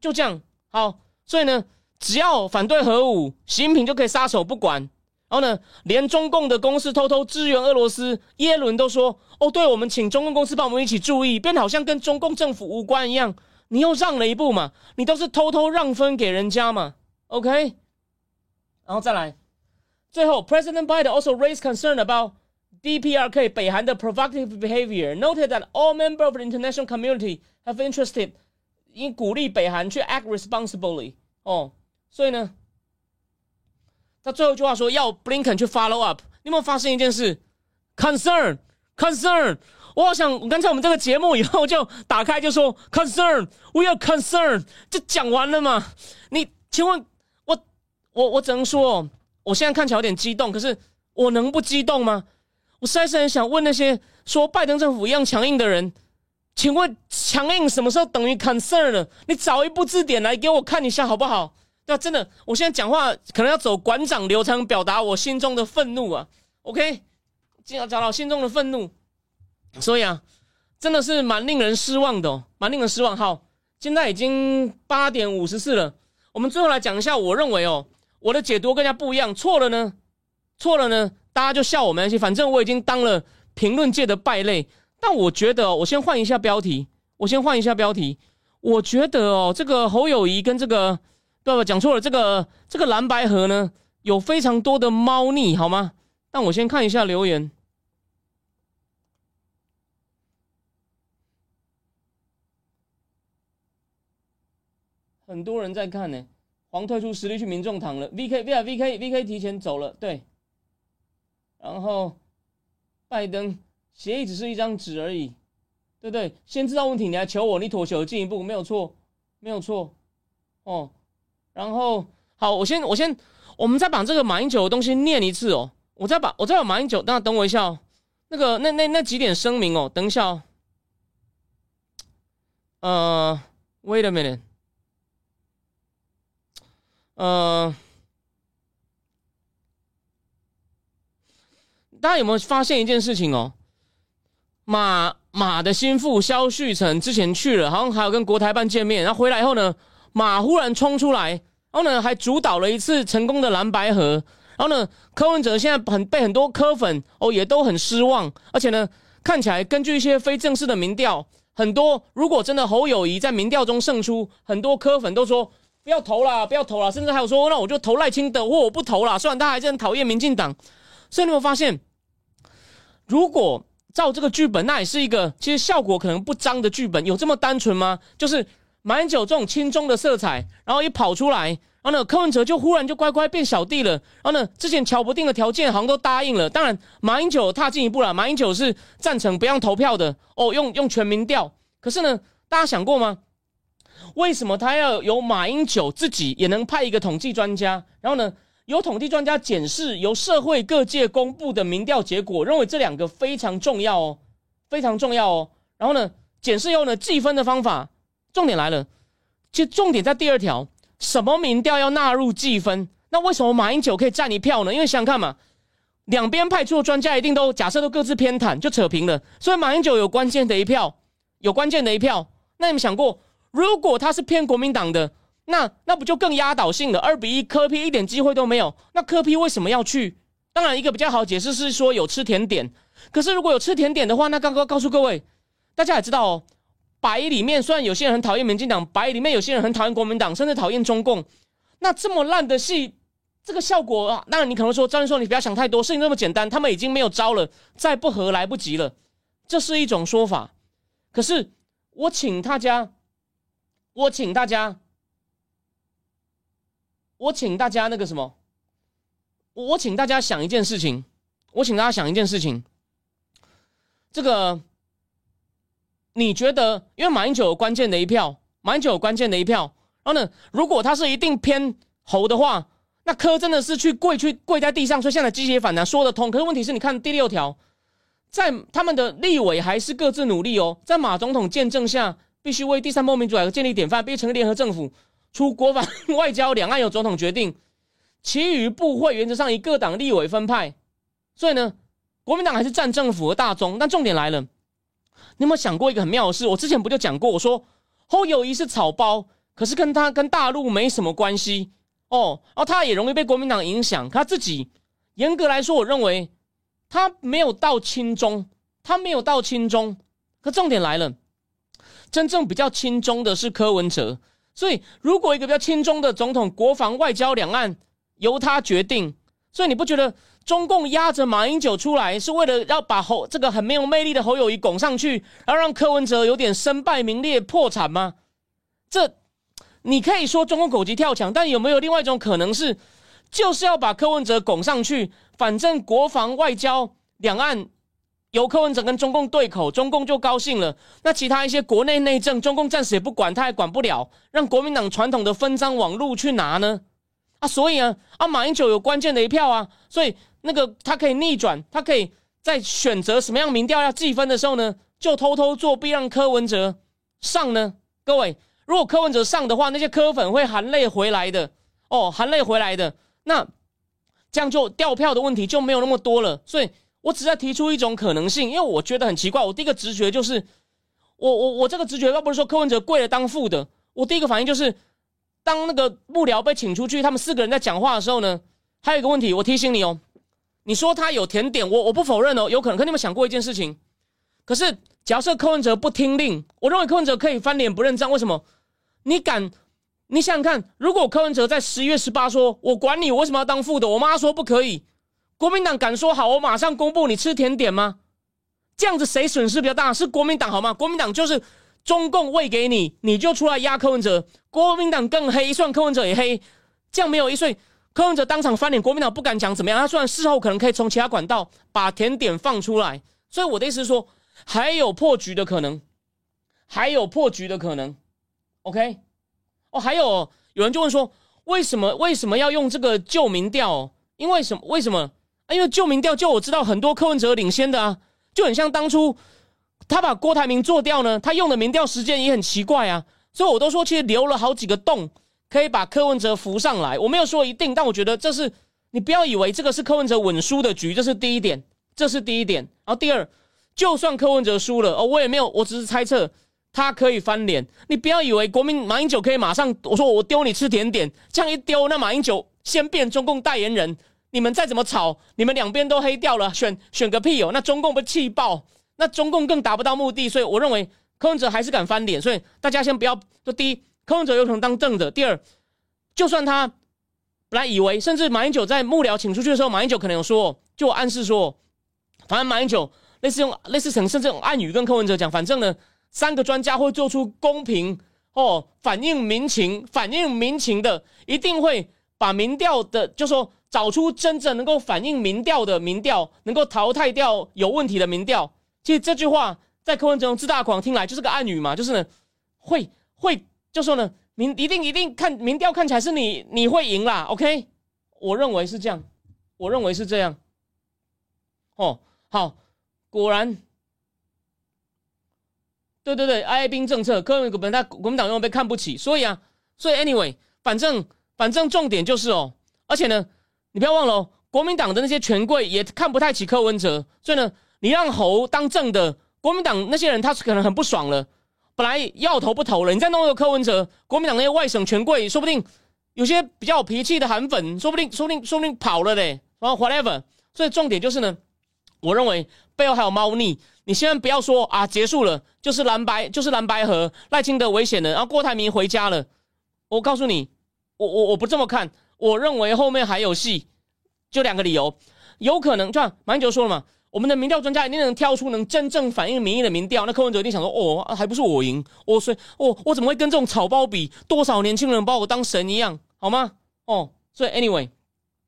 就这样好，所以呢，只要反对核武，习近平就可以撒手不管。然后呢，连中共的公司偷偷支援俄罗斯，耶伦都说：“哦，对，我们请中共公司帮我们一起注意，变得好像跟中共政府无关一样。”你又让了一步嘛？你都是偷偷让分给人家嘛？OK，然后再来，最后，President Biden also raised concern about DPRK 北韩的 provocative behavior, noted that all members of the international community have interested 因鼓励北韩去 act responsibly。哦，所以呢，他最后一句话说要 Blinken 去 follow up。你有没有发现一件事？Concern，concern。我好想，刚才我们这个节目以后就打开就说 concern，we are concern，就讲完了嘛？你请问，我我我只能说，我现在看起来有点激动，可是我能不激动吗？我实在是很想问那些说拜登政府一样强硬的人，请问强硬什么时候等于 concern 了？你找一部字典来给我看一下好不好？对吧？真的，我现在讲话可能要走馆长流程，表达我心中的愤怒啊。OK，尽量找到心中的愤怒。所以啊，真的是蛮令人失望的，蛮令人失望。好，现在已经八点五十四了，我们最后来讲一下，我认为哦，我的解读更加不一样，错了呢，错了呢，大家就笑我们，反正我已经当了评论界的败类。但我觉得，我先换一下标题，我先换一下标题。我觉得哦，这个侯友谊跟这个，对不？讲错了，这个这个蓝白河呢，有非常多的猫腻，好吗？但我先看一下留言。很多人在看呢，黄退出实力去民众党了，V K V 啊 V K V K 提前走了，对。然后拜登协议只是一张纸而已，对不对？先知道问题，你还求我，你妥协进一步，没有错，没有错，哦。然后好，我先我先，我们再把这个马英九的东西念一次哦，我再把我再把马英九，那等我一下哦，那个那那那几点声明哦，等一下哦，呃，Wait a minute。呃，大家有没有发现一件事情哦？马马的心腹萧旭成之前去了，好像还有跟国台办见面，然后回来以后呢，马忽然冲出来，然后呢还主导了一次成功的蓝白河，然后呢柯文哲现在很被很多柯粉哦也都很失望，而且呢看起来根据一些非正式的民调，很多如果真的侯友谊在民调中胜出，很多柯粉都说。不要投了，不要投了，甚至还有说，那我就投赖清德，或我不投了。虽然他还是很讨厌民进党，所以你有发现，如果照这个剧本，那也是一个其实效果可能不彰的剧本。有这么单纯吗？就是马英九这种轻中的色彩，然后一跑出来，然后呢，柯文哲就忽然就乖乖变小弟了。然后呢，之前瞧不定的条件好像都答应了。当然，马英九踏进一步了，马英九是赞成不让投票的哦，用用全民调。可是呢，大家想过吗？为什么他要由马英九自己也能派一个统计专家？然后呢，由统计专家检视由社会各界公布的民调结果，认为这两个非常重要哦，非常重要哦。然后呢，检视后呢，计分的方法，重点来了，其实重点在第二条，什么民调要纳入计分？那为什么马英九可以占一票呢？因为想看嘛，两边派出的专家一定都假设都各自偏袒，就扯平了。所以马英九有关键的一票，有关键的一票。那你们想过？如果他是偏国民党的，那那不就更压倒性了？二比一，科批一点机会都没有。那科批为什么要去？当然，一个比较好解释是说有吃甜点。可是如果有吃甜点的话，那刚刚告诉各位，大家也知道哦，白里面虽然有些人很讨厌民进党，白里面有些人很讨厌国民党，甚至讨厌中共。那这么烂的戏，这个效果啊，当然你可能说张仁说你不要想太多，事情那么简单，他们已经没有招了，再不合来不及了，这是一种说法。可是我请大家。我请大家，我请大家那个什么，我请大家想一件事情，我请大家想一件事情。这个你觉得，因为马英九有关键的一票，马英九有关键的一票，然后呢，如果他是一定偏侯的话，那柯真的是去跪去跪在地上，所以现在机械反弹说得通。可是问题是你看第六条，在他们的立委还是各自努力哦，在马总统见证下。必须为第三波民主改革建立典范，必须成立联合政府，出国防、外交、两岸由总统决定，其余部会原则上以各党立委分派。所以呢，国民党还是占政府和大中。但重点来了，你有没有想过一个很妙的事？我之前不就讲过，我说侯友谊是草包，可是跟他跟大陆没什么关系哦。然后他也容易被国民党影响，他自己严格来说，我认为他没有到亲中，他没有到亲中。可重点来了。真正比较轻中的是柯文哲，所以如果一个比较轻中的总统，国防、外交、两岸由他决定，所以你不觉得中共压着马英九出来，是为了要把侯这个很没有魅力的侯友谊拱上去，然后让柯文哲有点身败名裂、破产吗？这你可以说中共狗急跳墙，但有没有另外一种可能是，就是要把柯文哲拱上去，反正国防、外交、两岸。由柯文哲跟中共对口，中共就高兴了。那其他一些国内内政，中共暂时也不管，他也管不了，让国民党传统的分赃网路去拿呢？啊，所以啊，啊，马英九有关键的一票啊，所以那个他可以逆转，他可以在选择什么样民调要计分的时候呢，就偷偷作弊，让柯文哲上呢？各位，如果柯文哲上的话，那些柯粉会含泪回来的哦，含泪回来的，那这样就掉票的问题就没有那么多了，所以。我只在提出一种可能性，因为我觉得很奇怪。我第一个直觉就是，我我我这个直觉倒不是说柯文哲跪了当副的，我第一个反应就是，当那个幕僚被请出去，他们四个人在讲话的时候呢，还有一个问题，我提醒你哦，你说他有甜点，我我不否认哦，有可能。可你们想过一件事情？可是假设柯文哲不听令，我认为柯文哲可以翻脸不认账，为什么？你敢？你想想看，如果柯文哲在十一月十八说“我管你，我为什么要当副的”，我妈说不可以，国民党敢说好，我马上公布你吃甜点吗？这样子谁损失比较大？是国民党好吗？国民党就是中共喂给你，你就出来压柯文哲，国民党更黑，算柯文哲也黑，这样没有一岁，柯文哲当场翻脸，国民党不敢讲怎么样。他虽然事后可能可以从其他管道把甜点放出来，所以我的意思是说，还有破局的可能，还有破局的可能，OK。哦，还有有人就问说，为什么为什么要用这个旧民调？因为什么？为什么？因为旧民调就我知道很多柯文哲领先的啊，就很像当初他把郭台铭做掉呢，他用的民调时间也很奇怪啊，所以我都说其实留了好几个洞，可以把柯文哲扶上来。我没有说一定，但我觉得这是你不要以为这个是柯文哲稳输的局，这是第一点，这是第一点。然后第二，就算柯文哲输了，哦，我也没有，我只是猜测。他可以翻脸，你不要以为国民马英九可以马上我说我丢你吃甜点，这样一丢，那马英九先变中共代言人，你们再怎么吵，你们两边都黑掉了，选选个屁哦！那中共不气爆，那中共更达不到目的，所以我认为柯文哲还是敢翻脸，所以大家先不要。就第一，柯文哲有可能当正的；第二，就算他本来以为，甚至马英九在幕僚请出去的时候，马英九可能有说，就暗示说，反正马英九类似用类似成甚至用暗语跟柯文哲讲，反正呢。三个专家会做出公平哦，反映民情、反映民情的，一定会把民调的，就说找出真正能够反映民调的民调，能够淘汰掉有问题的民调。其实这句话在柯文哲自大狂听来就是个暗语嘛，就是呢，会会就说呢，民一定一定看民调看起来是你你会赢啦，OK？我认为是这样，我认为是这样。哦，好，果然。对对对，哀兵政策，柯文哲本他国民党又被看不起，所以啊，所以 anyway，反正反正重点就是哦，而且呢，你不要忘了，国民党的那些权贵也看不太起柯文哲，所以呢，你让侯当正的，国民党那些人他可能很不爽了，本来要投不投了，你再弄一个柯文哲，国民党那些外省权贵说不定有些比较有脾气的韩粉，说不定说不定说不定跑了嘞，然后 whatever，所以重点就是呢，我认为背后还有猫腻。你千万不要说啊，结束了就是蓝白，就是蓝白河赖清德危险了，然后郭台铭回家了。我告诉你，我我我不这么看，我认为后面还有戏。就两个理由，有可能就像马英九说了嘛，我们的民调专家一定能挑出能真正反映民意的民调。那柯文哲一定想说，哦，还不是我赢，我所以，我我怎么会跟这种草包比？多少年轻人把我当神一样，好吗？哦，所以 anyway，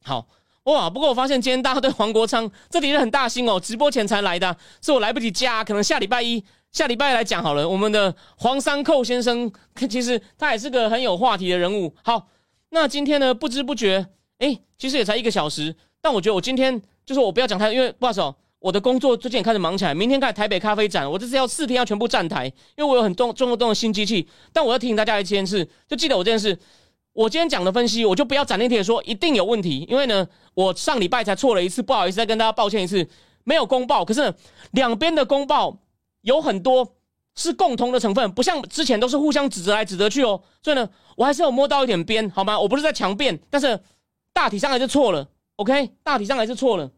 好。哇！不过我发现今天大家对黄国昌这里是很大心哦，直播前才来的，是我来不及加，可能下礼拜一、下礼拜来讲好了。我们的黄三寇先生，其实他也是个很有话题的人物。好，那今天呢，不知不觉，哎，其实也才一个小时，但我觉得我今天就是我不要讲太，因为不好意思哦，我的工作最近也开始忙起来，明天开台北咖啡展，我这次要四天要全部站台，因为我有很重重动的新机器。但我要提醒大家一件事，就记得我这件事。我今天讲的分析，我就不要斩钉截说一定有问题，因为呢，我上礼拜才错了一次，不好意思，再跟大家抱歉一次，没有公报。可是两边的公报有很多是共同的成分，不像之前都是互相指责来指责去哦。所以呢，我还是有摸到一点边，好吗？我不是在强辩，但是大体上还是错了。OK，大体上还是错了。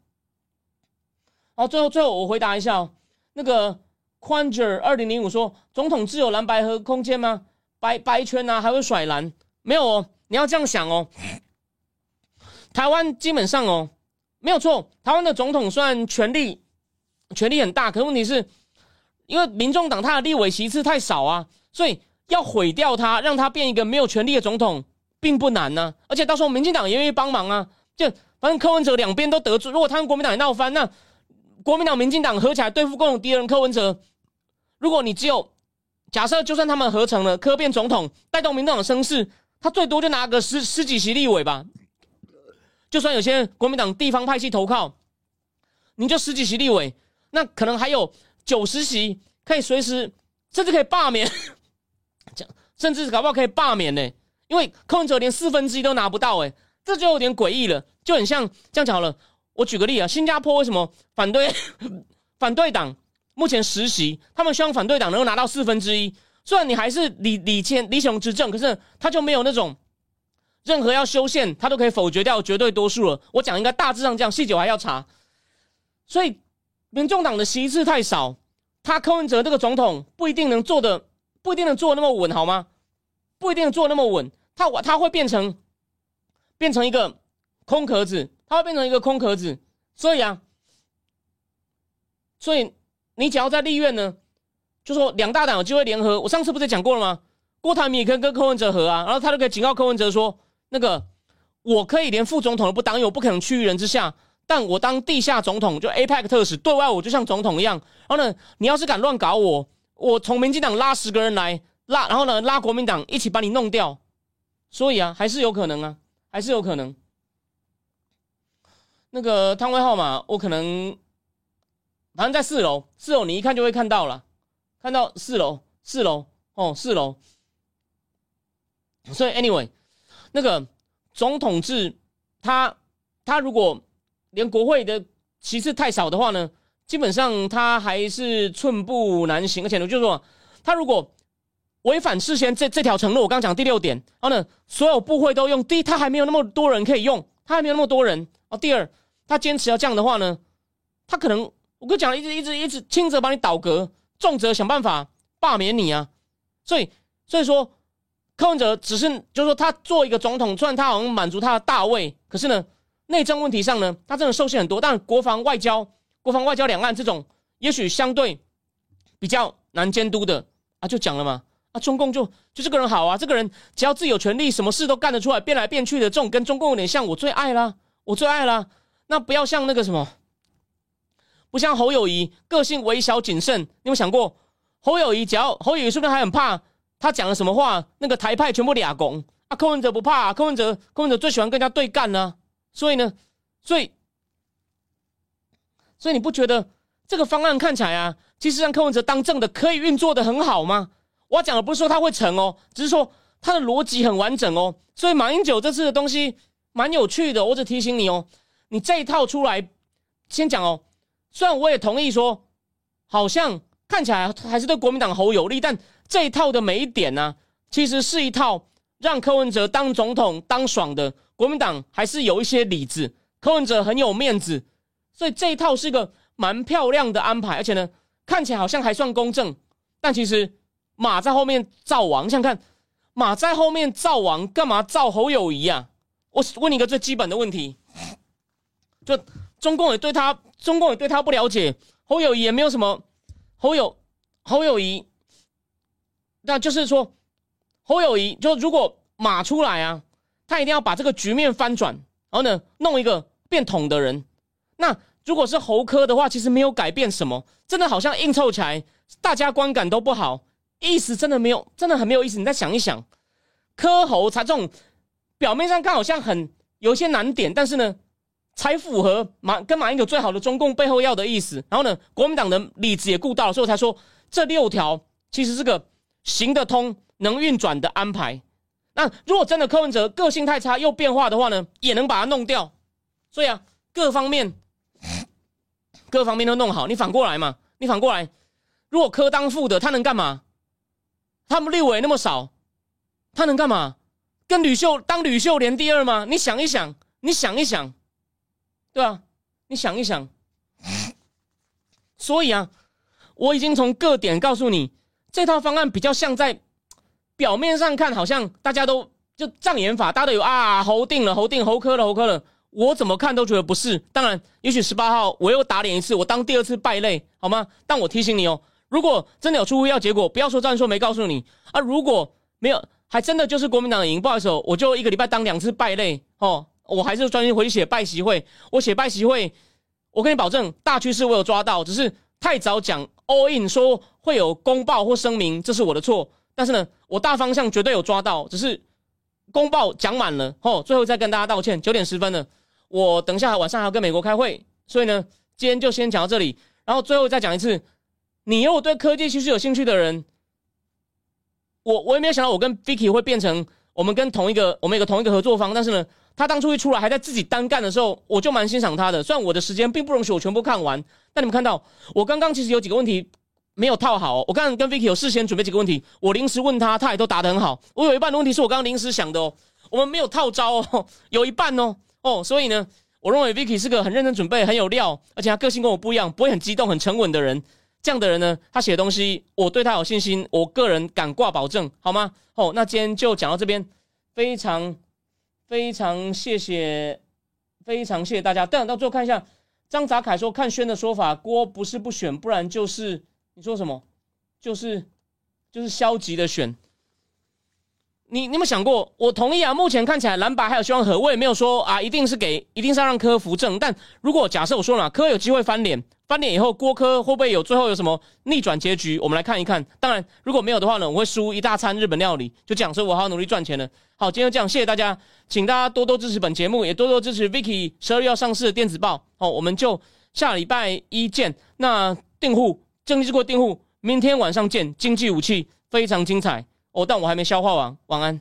好，最后最后我回答一下哦，那个宽 r 二零零五说，总统自有蓝白和空间吗？白白圈啊，还会甩蓝？没有哦，你要这样想哦。台湾基本上哦，没有错。台湾的总统虽然权力权力很大，可问题是，因为民众党他的立委席次太少啊，所以要毁掉他，让他变一个没有权力的总统，并不难呢。而且到时候民进党也愿意帮忙啊。就反正柯文哲两边都得罪，如果他跟国民党闹翻，那国民党、民进党合起来对付共同敌人柯文哲。如果你只有假设，就算他们合成了柯变总统，带动民众党声势。他最多就拿个十十几席立委吧，就算有些国民党地方派系投靠，你就十几席立委，那可能还有九十席可以随时，甚至可以罢免，这样甚至搞不好可以罢免呢？因为柯文哲连四分之一都拿不到，哎，这就有点诡异了，就很像这样讲好了。我举个例啊，新加坡为什么反对 反对党目前实习，他们希望反对党能够拿到四分之一。虽然你还是李李谦李雄执政，可是他就没有那种任何要修宪，他都可以否决掉绝对多数了。我讲应该大致上这样，细节我还要查。所以民众党的席次太少，他柯文哲这个总统不一定能做的，不一定能做那么稳，好吗？不一定做那么稳，他他会变成变成一个空壳子，他会变成一个空壳子。所以啊，所以你只要在立院呢。就说两大党有机会联合，我上次不是讲过了吗？郭台铭也可以跟柯文哲合啊，然后他就可以警告柯文哲说：“那个我可以连副总统都不当，因为我不可能屈于人之下。但我当地下总统，就 APEC 特使，对外我就像总统一样。然后呢，你要是敢乱搞我，我从民进党拉十个人来拉，然后呢拉国民党一起把你弄掉。所以啊，还是有可能啊，还是有可能。那个摊位号码，我可能反正在四楼，四楼你一看就会看到了。”看到四楼，四楼哦，四楼。所以，anyway，那个总统制，他他如果连国会的席次太少的话呢，基本上他还是寸步难行。而且呢，就是说，他如果违反事先这这条承诺，我刚讲第六点，然后呢，所有部会都用，第一，他还没有那么多人可以用，他还没有那么多人哦。第二，他坚持要这样的话呢，他可能我跟你讲，一直一直一直轻则把你倒戈。重则想办法罢免你啊，所以所以说柯文哲只是就是说他做一个总统，虽然他好像满足他的大位，可是呢内政问题上呢，他真的受限很多。但国防外交、国防外交两岸这种，也许相对比较难监督的啊，就讲了嘛啊，中共就就这个人好啊，这个人只要自己有权利，什么事都干得出来，变来变去的这种，跟中共有点像，我最爱啦，我最爱啦。那不要像那个什么。不像侯友谊，个性微小谨慎。你有想过，侯友谊只要侯友谊是不是还很怕他讲了什么话，那个台派全部俩拱啊？柯文哲不怕，啊柯文哲柯文哲最喜欢跟人家对干呢。所以呢，所以所以你不觉得这个方案看起来啊，其实让柯文哲当政的可以运作的很好吗？我讲的不是说他会成哦，只是说他的逻辑很完整哦。所以马英九这次的东西蛮有趣的，我只提醒你哦，你这一套出来，先讲哦。虽然我也同意说，好像看起来还是对国民党侯有利，但这一套的每一点呢，其实是一套让柯文哲当总统当爽的。国民党还是有一些理智，柯文哲很有面子，所以这一套是一个蛮漂亮的安排。而且呢，看起来好像还算公正，但其实马在后面造王，你想看马在后面造王，干嘛造侯友谊啊？我问你一个最基本的问题，就中共也对他。中共也对他不了解，侯友谊也没有什么，侯友侯友谊，那就是说，侯友谊就如果马出来啊，他一定要把这个局面翻转，然后呢，弄一个变统的人。那如果是侯科的话，其实没有改变什么，真的好像硬凑起来，大家观感都不好，意思真的没有，真的很没有意思。你再想一想，科侯才这种表面上看好像很有一些难点，但是呢。才符合马跟马英九最好的中共背后要的意思。然后呢，国民党的理子也顾到了，所以我才说这六条其实是个行得通、能运转的安排。那如果真的柯文哲个性太差又变化的话呢，也能把它弄掉。所以啊，各方面各方面都弄好。你反过来嘛，你反过来，如果柯当副的，他能干嘛？他们立委那么少，他能干嘛？跟吕秀当吕秀莲第二吗？你想一想，你想一想。对啊，你想一想，所以啊，我已经从各点告诉你，这套方案比较像在表面上看，好像大家都就障眼法，大家都有啊，侯定了，侯定，侯科了，侯科了。我怎么看都觉得不是。当然，也许十八号我又打脸一次，我当第二次败类，好吗？但我提醒你哦，如果真的有出乎意料结果，不要说战说没告诉你啊。如果没有，还真的就是国民党赢，不好意思，我就一个礼拜当两次败类哦。我还是专心回去写拜习会。我写拜习会，我跟你保证，大趋势我有抓到，只是太早讲 all in 说会有公报或声明，这是我的错。但是呢，我大方向绝对有抓到，只是公报讲满了哦。最后再跟大家道歉，九点十分了，我等一下晚上还要跟美国开会，所以呢，今天就先讲到这里。然后最后再讲一次，你如果对科技趋势有兴趣的人，我我也没有想到我跟 Vicky 会变成我们跟同一个我们有个同一个合作方，但是呢。他当初一出来还在自己单干的时候，我就蛮欣赏他的。虽然我的时间并不容许我全部看完，但你们看到我刚刚其实有几个问题没有套好。我刚刚跟 Vicky 有事先准备几个问题，我临时问他，他也都答得很好。我有一半的问题是我刚刚临时想的哦，我们没有套招哦，有一半哦哦，所以呢，我认为 Vicky 是个很认真准备、很有料，而且他个性跟我不一样，不会很激动、很沉稳的人。这样的人呢，他写的东西，我对他有信心，我个人敢挂保证，好吗？哦，那今天就讲到这边，非常。非常谢谢，非常谢谢大家。但到最后看一下，张泽凯说看轩的说法，郭不是不选，不然就是你说什么，就是就是消极的选。你你有没有想过？我同意啊，目前看起来蓝白还有希望和，我也没有说啊，一定是给，一定是要让柯扶正。但如果假设我说了，柯有机会翻脸，翻脸以后，郭柯会不会有最后有什么逆转结局？我们来看一看。当然，如果没有的话呢，我会输一大餐日本料理。就讲说，我好好努力赚钱了。好，今天就这样，谢谢大家，请大家多多支持本节目，也多多支持 Vicky 十二月要上市的电子报。好，我们就下礼拜一见。那订户正义之国订户，明天晚上见。经济武器非常精彩。哦，但我还没消化完。晚安。